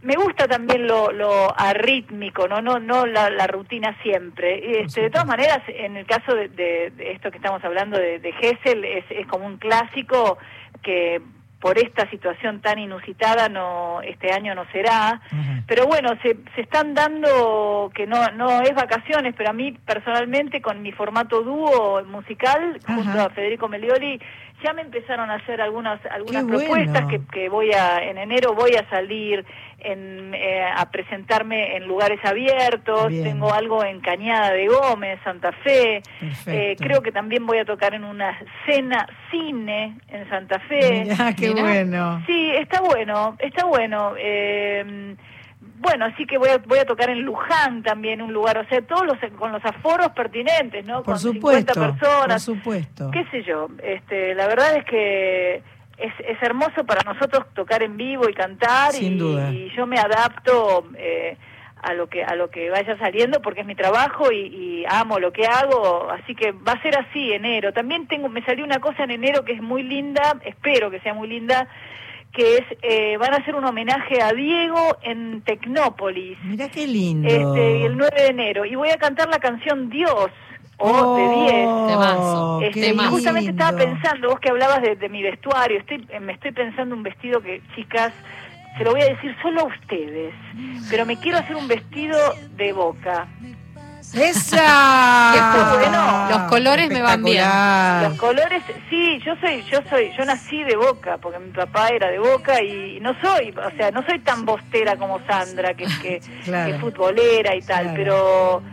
me gusta también lo, lo arrítmico, no, no, no la, la rutina siempre. Este, de todas maneras, en el caso de, de- de esto que estamos hablando de, de Hessel, es, es como un clásico que por esta situación tan inusitada no este año no será. Pero bueno se, se están dando que no no es vacaciones pero a mí personalmente con mi formato dúo musical junto a Federico Melioli ya me empezaron a hacer algunas algunas Qué propuestas bueno. que, que voy a en enero voy a salir en, eh, a presentarme en lugares abiertos Bien. tengo algo en Cañada de Gómez Santa Fe eh, creo que también voy a tocar en una cena cine en Santa Fe Mirá, qué bueno. Sí, está bueno, está bueno. Eh, bueno, así que voy a, voy a tocar en Luján también, un lugar, o sea, todos los, con los aforos pertinentes, ¿no? Por con supuesto, 50 personas, por supuesto. qué sé yo. Este, la verdad es que es, es hermoso para nosotros tocar en vivo y cantar Sin y, duda. y yo me adapto eh, a lo que a lo que vaya saliendo porque es mi trabajo y, y amo lo que hago, así que va a ser así enero. También tengo me salió una cosa en enero que es muy linda, espero que sea muy linda que es eh, van a hacer un homenaje a Diego en Tecnópolis. Mira qué lindo. Este, el 9 de enero. Y voy a cantar la canción Dios, o de 10. Temazo, Este, qué y justamente lindo. estaba pensando, vos que hablabas de, de mi vestuario, estoy, eh, me estoy pensando un vestido que, chicas, se lo voy a decir solo a ustedes, pero me quiero hacer un vestido de boca. ¡Esa! Bueno. Los colores me van bien. Los colores, sí, yo soy, yo soy, yo nací de Boca, porque mi papá era de Boca y no soy, o sea, no soy tan bostera como Sandra, que, que, Claro. que futbolera y tal, Claro. pero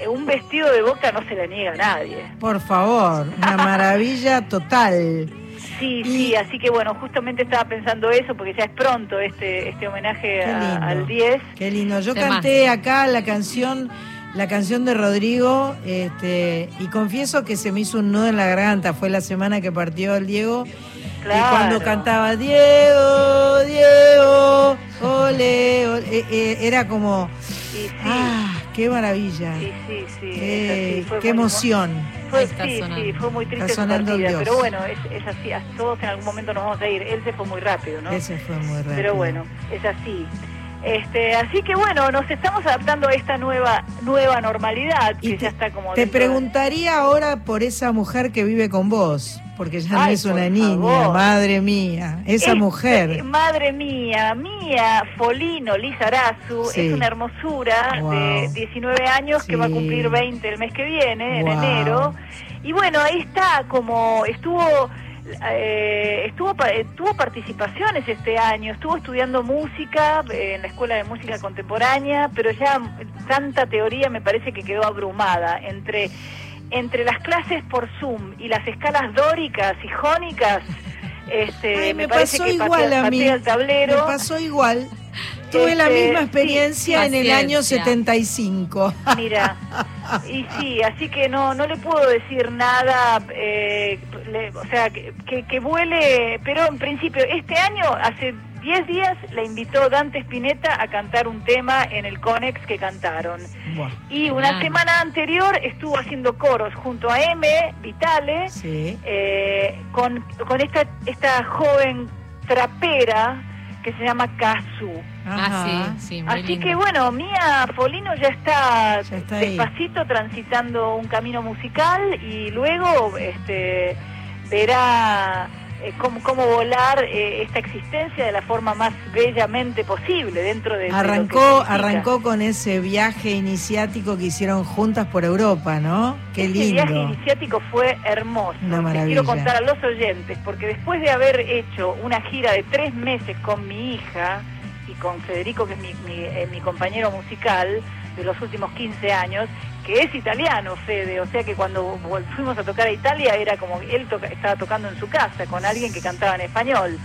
eh, un vestido de Boca no se le niega a nadie. Por favor, una maravilla total. Sí, sí, así que bueno, justamente estaba pensando eso, porque ya es pronto este, este homenaje a- al 10. Qué lindo. Yo canté acá la canción la canción de Rodrigo, este, y confieso que se me hizo un nudo en la garganta. Fue la semana que partió el Diego. Y cuando cantaba Diego, Diego, ole, ole, eh, eh, era como, ah, qué maravilla. Sí, sí, sí. Qué, muy- emoción. Fue, sí, sí, fue muy triste su partida, pero bueno, es, es así, a- todos en algún momento nos vamos a ir. Él se fue muy rápido, ¿no? Ese fue muy rápido. Pero bueno, es así. Este, así que bueno, nos estamos adaptando a esta nueva nueva normalidad que ya está como Te de- preguntaría ahora por esa mujer que vive con vos, porque ya no es una niña, favor. madre mía. Esa mujer. Madre mía, Mía Folino Lizarazu Sí. es una hermosura Wow. de 19 años que va a cumplir 20 el mes que viene, en enero. Y bueno, ahí está, como estuvo. Eh, estuvo eh, tuvo participaciones este año, estuvo estudiando música eh, en la Escuela de Música Contemporánea, pero ya tanta teoría me parece que quedó abrumada entre entre las clases por Zoom y las escalas dóricas y jónicas, este, Ay, me, me parece pasó que igual patea, a mí. patea el tablero. Me pasó igual. Tuve la Este, misma sí, experiencia en el año paciencia. 75. Mira, y sí, así que no no le puedo decir nada, eh, le- o sea, que, que, que vuele, pero en principio, este año, hace 10 días, la invitó Dante Spinetta a cantar un tema en el Conex que cantaron. Y una semana anterior estuvo haciendo coros junto a M, Vitale, Sí. eh, con, con esta, esta joven trapera que se llama Kazu. Ah, sí, sí, muy Así lindo. que bueno, Mía Polino ya está, está ahí. despacito transitando un camino musical y luego este verá eh, cómo, cómo volar eh, esta existencia de la forma más bellamente posible dentro de, Arrancó, arrancó con ese viaje iniciático que hicieron juntas por Europa, ¿no? Qué Ese viaje lindo. iniciático fue hermoso. Una maravilla. quiero contar a los oyentes, porque después de haber hecho una gira de tres meses con mi hija y con Federico, que es mi, mi, eh, mi compañero musical de los últimos 15 años, que es italiano, Fede, o sea que cuando fuimos a tocar a Italia era como él toca- estaba tocando en su casa con alguien que cantaba en español.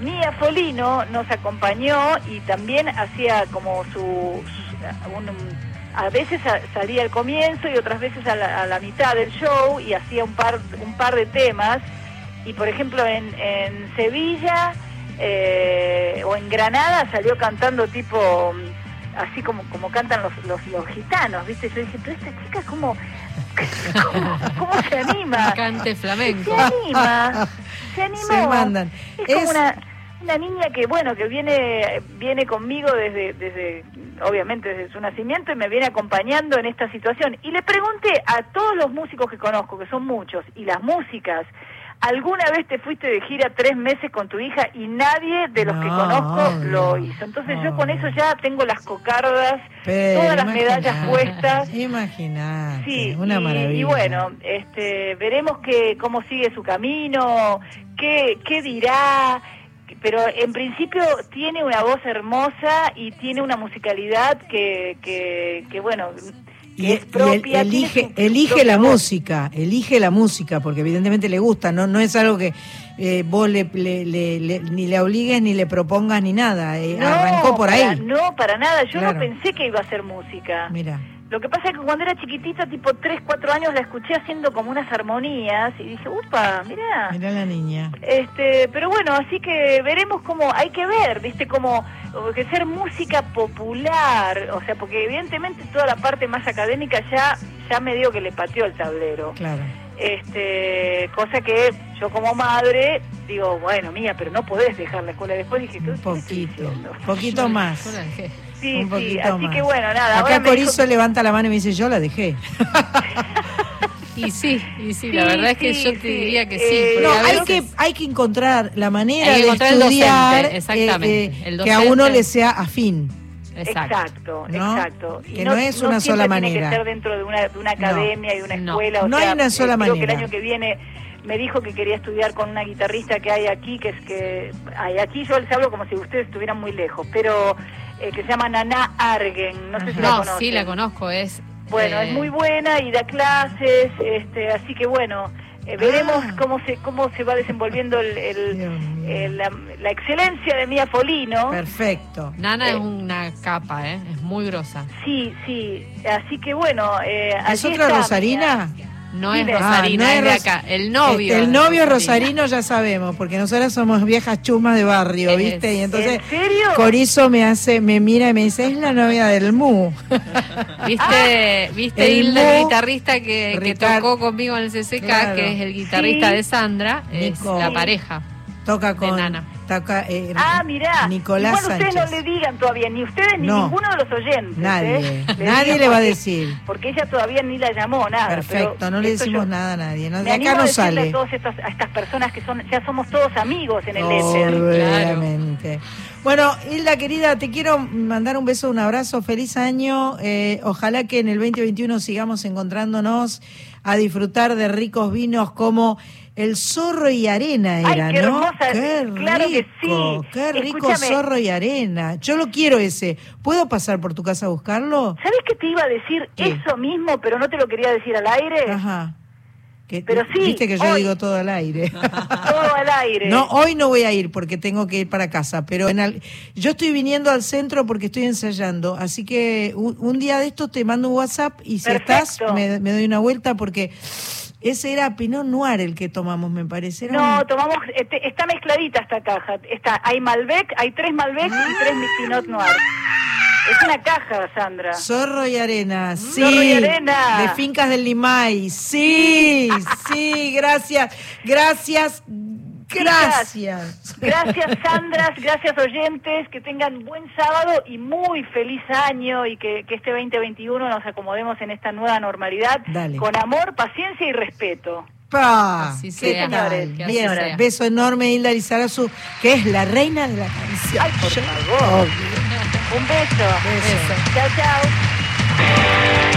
Mía Folino nos acompañó y también hacía como su, su- un- a veces sa- salía al comienzo y otras veces a la, a la mitad del show y hacía un par un par de temas. Y por ejemplo en, en Sevilla eh, o en Granada salió cantando tipo así como como cantan los, los, los gitanos, ¿viste? Yo dije, pero esta chica cómo cómo, cómo se anima. Cante flamenco. Se anima, se animó. Se mandan. Es como Es- una, una niña que, bueno, que viene viene conmigo desde, desde, obviamente desde su nacimiento y me viene acompañando en esta situación. Y le pregunté a todos los músicos que conozco, que son muchos, y las músicas, ¿alguna vez te fuiste de gira tres meses con tu hija y nadie de los que No, conozco lo hizo? Entonces yo con eso ya tengo las cocardas, Pero todas las medallas puestas. Imagínate, Sí, una y, maravilla. y bueno, este, veremos que, cómo sigue su camino, qué, qué dirá, pero en principio tiene una voz hermosa y tiene una musicalidad que, que, que bueno, Y, es y propia. el- tiene elige, elige la voz. música, elige la música, porque evidentemente le gusta, no, no es algo que eh, vos le, le- le- le- ni le obligues, ni le propongas, ni nada. eh, No, arrancó por para- ahí. no, para nada, yo Claro. no pensé que iba a hacer música. Mira. Lo que pasa es que cuando era chiquitita, tipo 3, 4 años, la escuché haciendo como unas armonías y dije, upa, mirá. Mira la niña. Este, pero bueno, así que veremos cómo hay que ver, viste, como que ser música popular, o sea, porque evidentemente toda la parte más académica ya ya me dio que le pateó el tablero. Claro. Este, cosa que yo como madre digo, bueno, mía, pero no podés dejar la escuela. Después dije, ¿qué poquito, poquito más. Sí, un sí, poquito así más. que bueno, nada. Acá Corizo dijo- levanta la mano y me dice, yo la dejé. Y sí, y sí, Sí, la verdad es que sí, yo te sí. diría que sí. Eh, No, hay veces- que, hay que encontrar la manera Hay que de el estudiar docente, exactamente. eh, eh, El que a uno le sea afín. Exacto, ¿No? exacto. Y Que no es una sola manera. Tiene que ser dentro de una, de una academia y de una No. escuela. o No sea, hay una sola eh, creo que manera. el año que viene me dijo que quería estudiar con una guitarrista que hay aquí, que es que hay aquí yo les hablo como si ustedes estuvieran muy lejos, pero eh, que se llama Naná Argen, no sé si la No, conocen. sí la conozco, es... Bueno, eh, es muy buena y da clases, este, así que bueno, Eh, veremos Ah. cómo se cómo se va desenvolviendo el, el- el- la, la excelencia de Mía Polino. Perfecto. Nana Eh, es una capa, ¿eh? Es muy grosa. Sí, sí. Así que bueno. Eh, ¿Es otra está Rosarina? No es de- Rosarina, Ah, no es de acá. El novio. El novio es rosarino ya sabemos, porque nosotras somos viejas chumas de barrio, Es- ¿viste? Y entonces ¿En serio? Corizo me hace, me mira y me dice, es la novia del Mu. ¿Viste, ¿viste Ah, El Hilda, el guitarrista que, tocó conmigo en el CCK, Claro. que es el guitarrista Sí. de Sandra? Es Nico. la pareja. Toca con Nana. toca, eh, Ah, mirá. Nicolás Igual ustedes Sánchez. no le digan todavía, ni ustedes ni No. ninguno de los oyentes. Nadie. ¿eh? Nadie digan le va a decir. Porque ella todavía ni la llamó, nada. Perfecto, pero no le decimos yo- nada a nadie. No, de acá a no sale. a todas estas, a estas personas que son ya somos todos amigos en el éter. Obviamente. Bueno, Hilda querida, te quiero mandar un beso, un abrazo, feliz año. Eh, ojalá que en el 2021 sigamos encontrándonos a disfrutar de ricos vinos como el zorro y arena Ay, era, qué ¿no? hermosa, Qué claro que rico, sí. qué rico Escúchame. zorro y arena. Yo lo quiero ese. ¿Puedo pasar por tu casa a buscarlo? ¿Sabes que te iba a decir eso mismo, pero no te lo quería decir al aire? Ajá. Que- Pero sí, Viste que yo hoy. digo todo al aire. Todo al aire. No, hoy no voy a ir porque tengo que ir para casa, pero en al- yo estoy viniendo al centro porque estoy ensayando, así que un, un día de estos te mando un WhatsApp y si estás me doy una vuelta porque ese era Pinot Noir el que tomamos, me parece. No, un- tomamos, este, está mezcladita esta caja. Está, hay Malbec, hay tres Malbec y tres Pinot Noir. Es una caja, Sandra. Zorro y arena, sí. Zorro y arena. De fincas del Limay, sí, sí, gracias, gracias, gracias. Gracias, Sandras, gracias, oyentes. Que tengan buen sábado y muy feliz año y que, que este 2021 nos acomodemos en esta nueva normalidad Dale. con amor, paciencia y respeto. Pa, Así ¿qué sea, tal? señores, que así Bien, sea. beso enorme Hilda Lizarazu, que es la reina de la canción. Ay, por favor. Un beso. Beso. Chao, chao.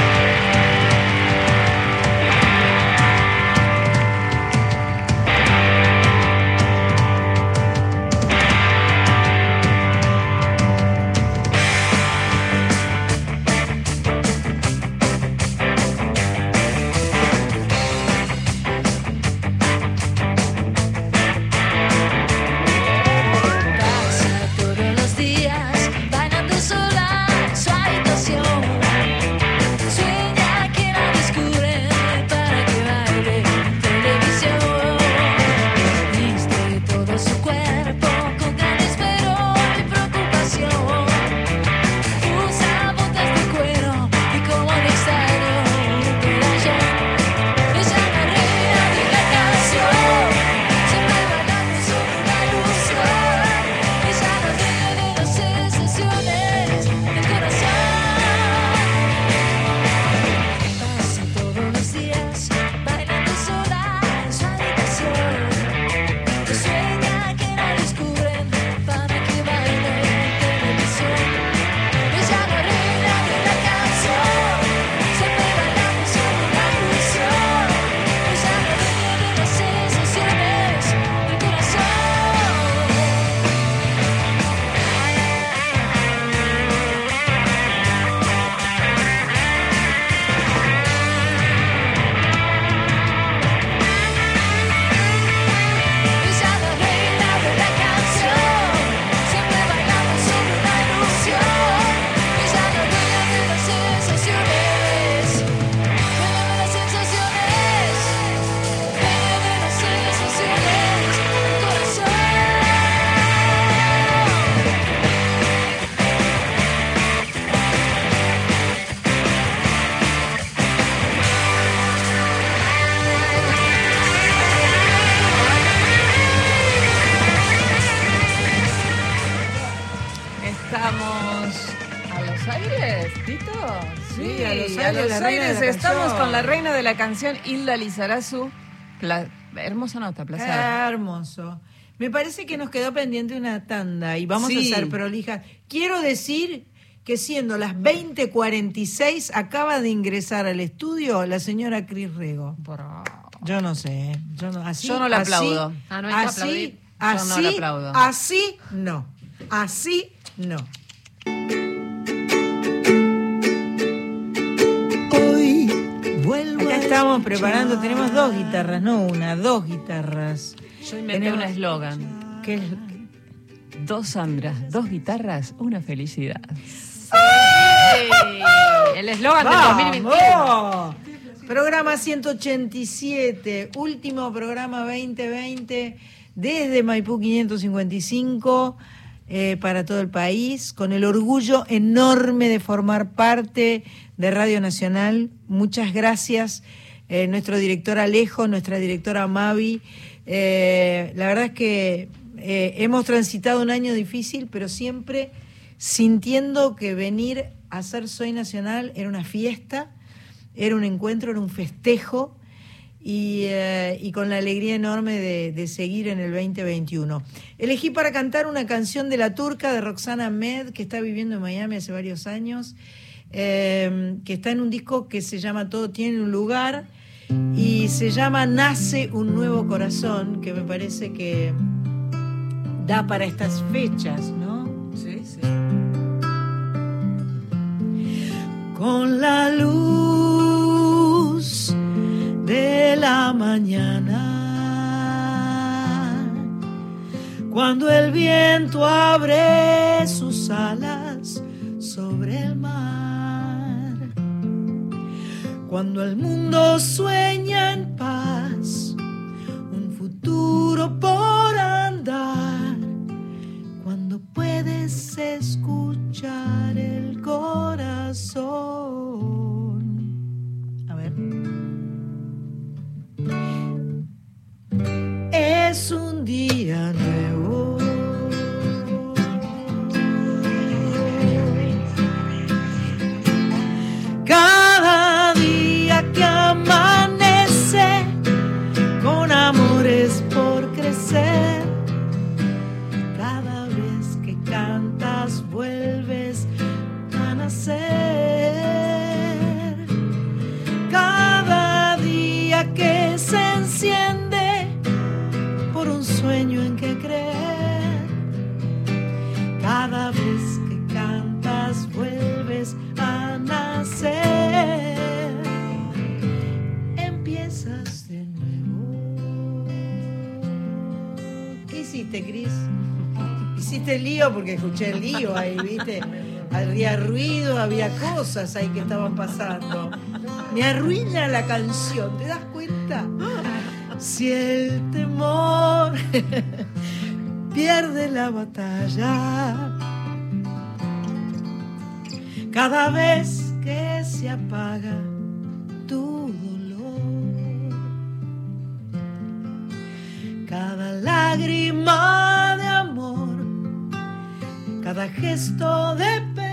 De la canción, Hilda Lizarazu. Pla- hermosa nota, placer. Hermoso. Me parece que nos quedó pendiente una tanda y vamos Sí. a ser prolijas. Quiero decir que siendo las 20:46 acaba de ingresar al estudio la señora Cris Rego. Yo no sé, yo no, así, Yo no la así, aplaudo. Ah, no así. Yo no así, la aplaudo. así no, así no. Estamos preparando, tenemos dos guitarras, no una, dos guitarras. Yo inventé un eslogan. ¿Qué es? Dos Sandras, dos guitarras, una felicidad. El eslogan del ¡Vamos! 2021. Programa 187, último programa 2020 desde Maipú 555 eh, para todo el país, con el orgullo enorme de formar parte de Radio Nacional. Muchas gracias, eh, nuestro director Alejo, nuestra directora Mavi. Eh, la verdad es que eh, hemos transitado un año difícil, pero siempre sintiendo que venir a ser Soy Nacional era una fiesta, era un encuentro, era un festejo y, con la alegría enorme de, seguir en el 2021. Elegí para cantar una canción de La Turca de Roxana Med, que está viviendo en Miami hace varios años, que está en un disco que se llama Todo tiene un lugar y se llama Nace un nuevo corazón, que me parece que da para estas fechas, ¿no? Sí, sí. con la luz de la mañana. Cuando el viento abre sus alas sobre el mar. Cuando el mundo sueña en paz, un futuro por andar. Cuando puedes escuchar el corazón. A ver. Es un día nuevo. Sueño en que creer. Cada vez que cantas vuelves a nacer. Empiezas de nuevo. ¿Qué hiciste, Cris? Hiciste lío porque escuché el lío ahí, ¿viste? Había ruido, había cosas ahí que estaban pasando. Me arruina la canción, ¿te das cuenta? Si el temor pierde la batalla, cada vez que se apaga tu dolor, cada lágrima de amor, cada gesto de perdón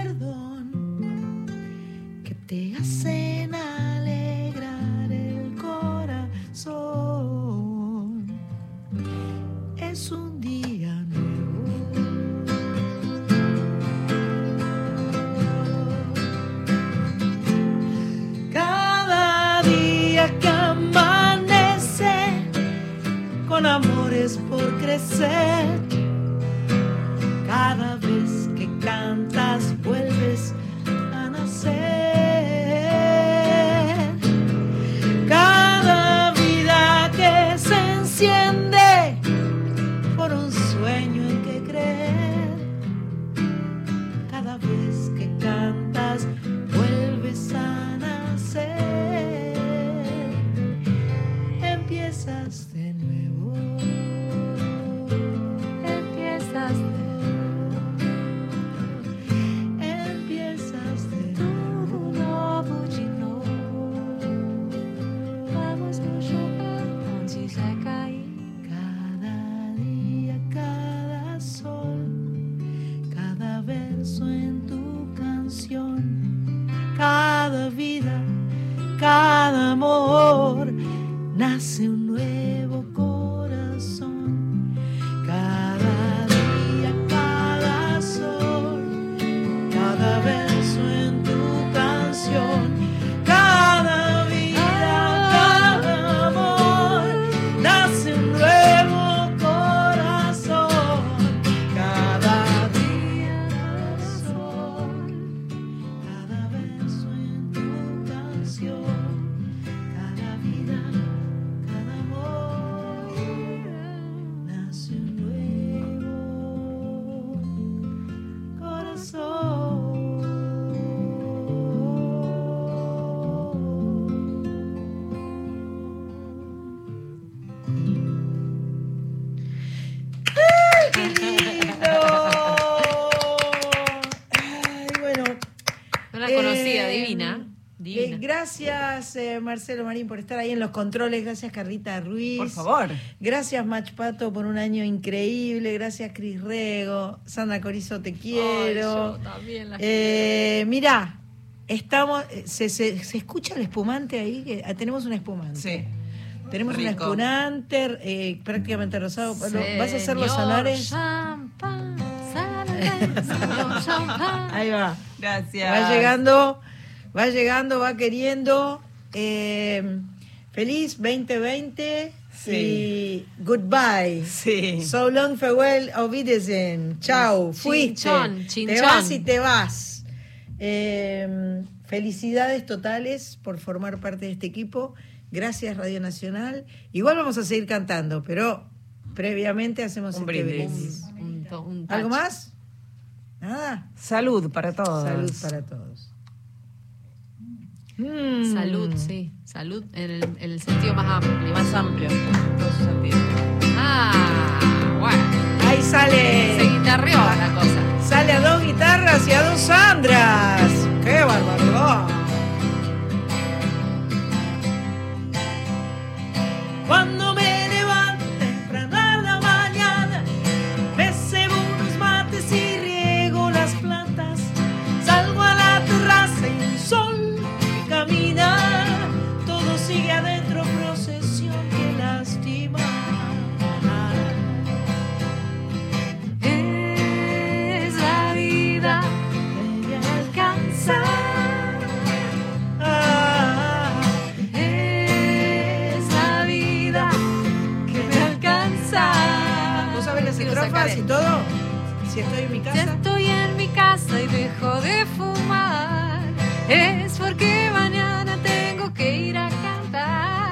Marcelo Marín, por estar ahí en los controles. Gracias, Carlita Ruiz. Por favor. Gracias, Mach Pato, por un año increíble. Gracias, Cris Rego. Sandra Corizo, te quiero. yo también la Eh, mirá, estamos, se, se- se escucha el espumante ahí, que ah, tenemos un espumante. Sí. Tenemos un espumante eh, prácticamente rosado. ¿Vas a hacer los champán. Ahí va. Gracias. Va llegando, va llegando, va queriendo. Eh, feliz 2020 y goodbye. Sí. So long, farewell, Wiedersehen. Chao, fuiste. Chinchón, Te vas y te vas. Eh, felicidades totales por formar parte de este equipo. Gracias, Radio Nacional. Igual vamos a seguir cantando, pero previamente hacemos Un este brindis. brindis. Un to- un ¿Algo más? Nada. Salud para todos. Salud para todos. Mm. Salud, sí. Salud en el, en el sentido más amplio. Más amplio. en todos sus sentidos. Ah, bueno. Ahí sale. Se guitarreó la cosa. Sale a dos guitarras y a dos Sandras. Y todo? Si estoy en mi Si casa. estoy en mi casa y dejo de fumar, es porque mañana tengo que ir a cantar.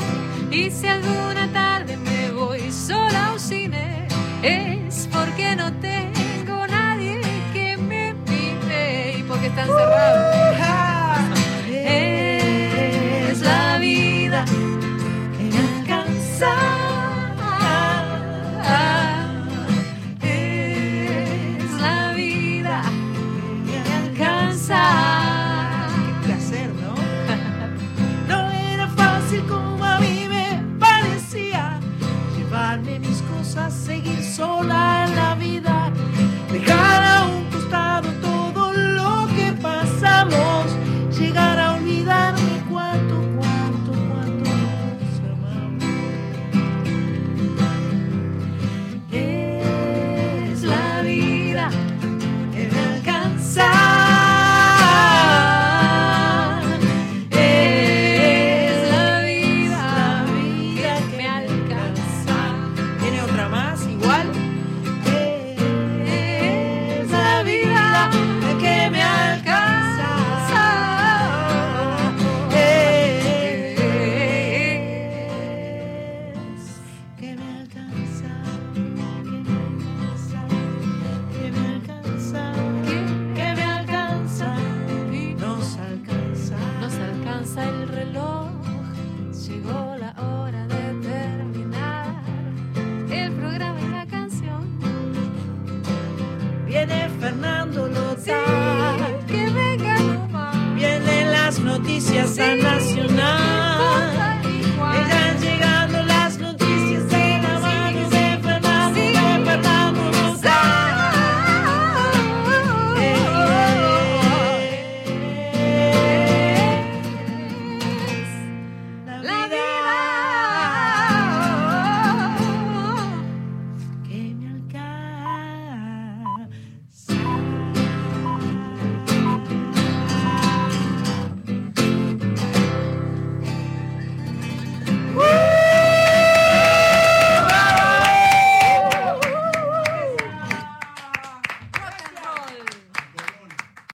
Y si alguna tarde me voy sola a un cine, es porque no tengo nadie que me mire y porque está encerrado.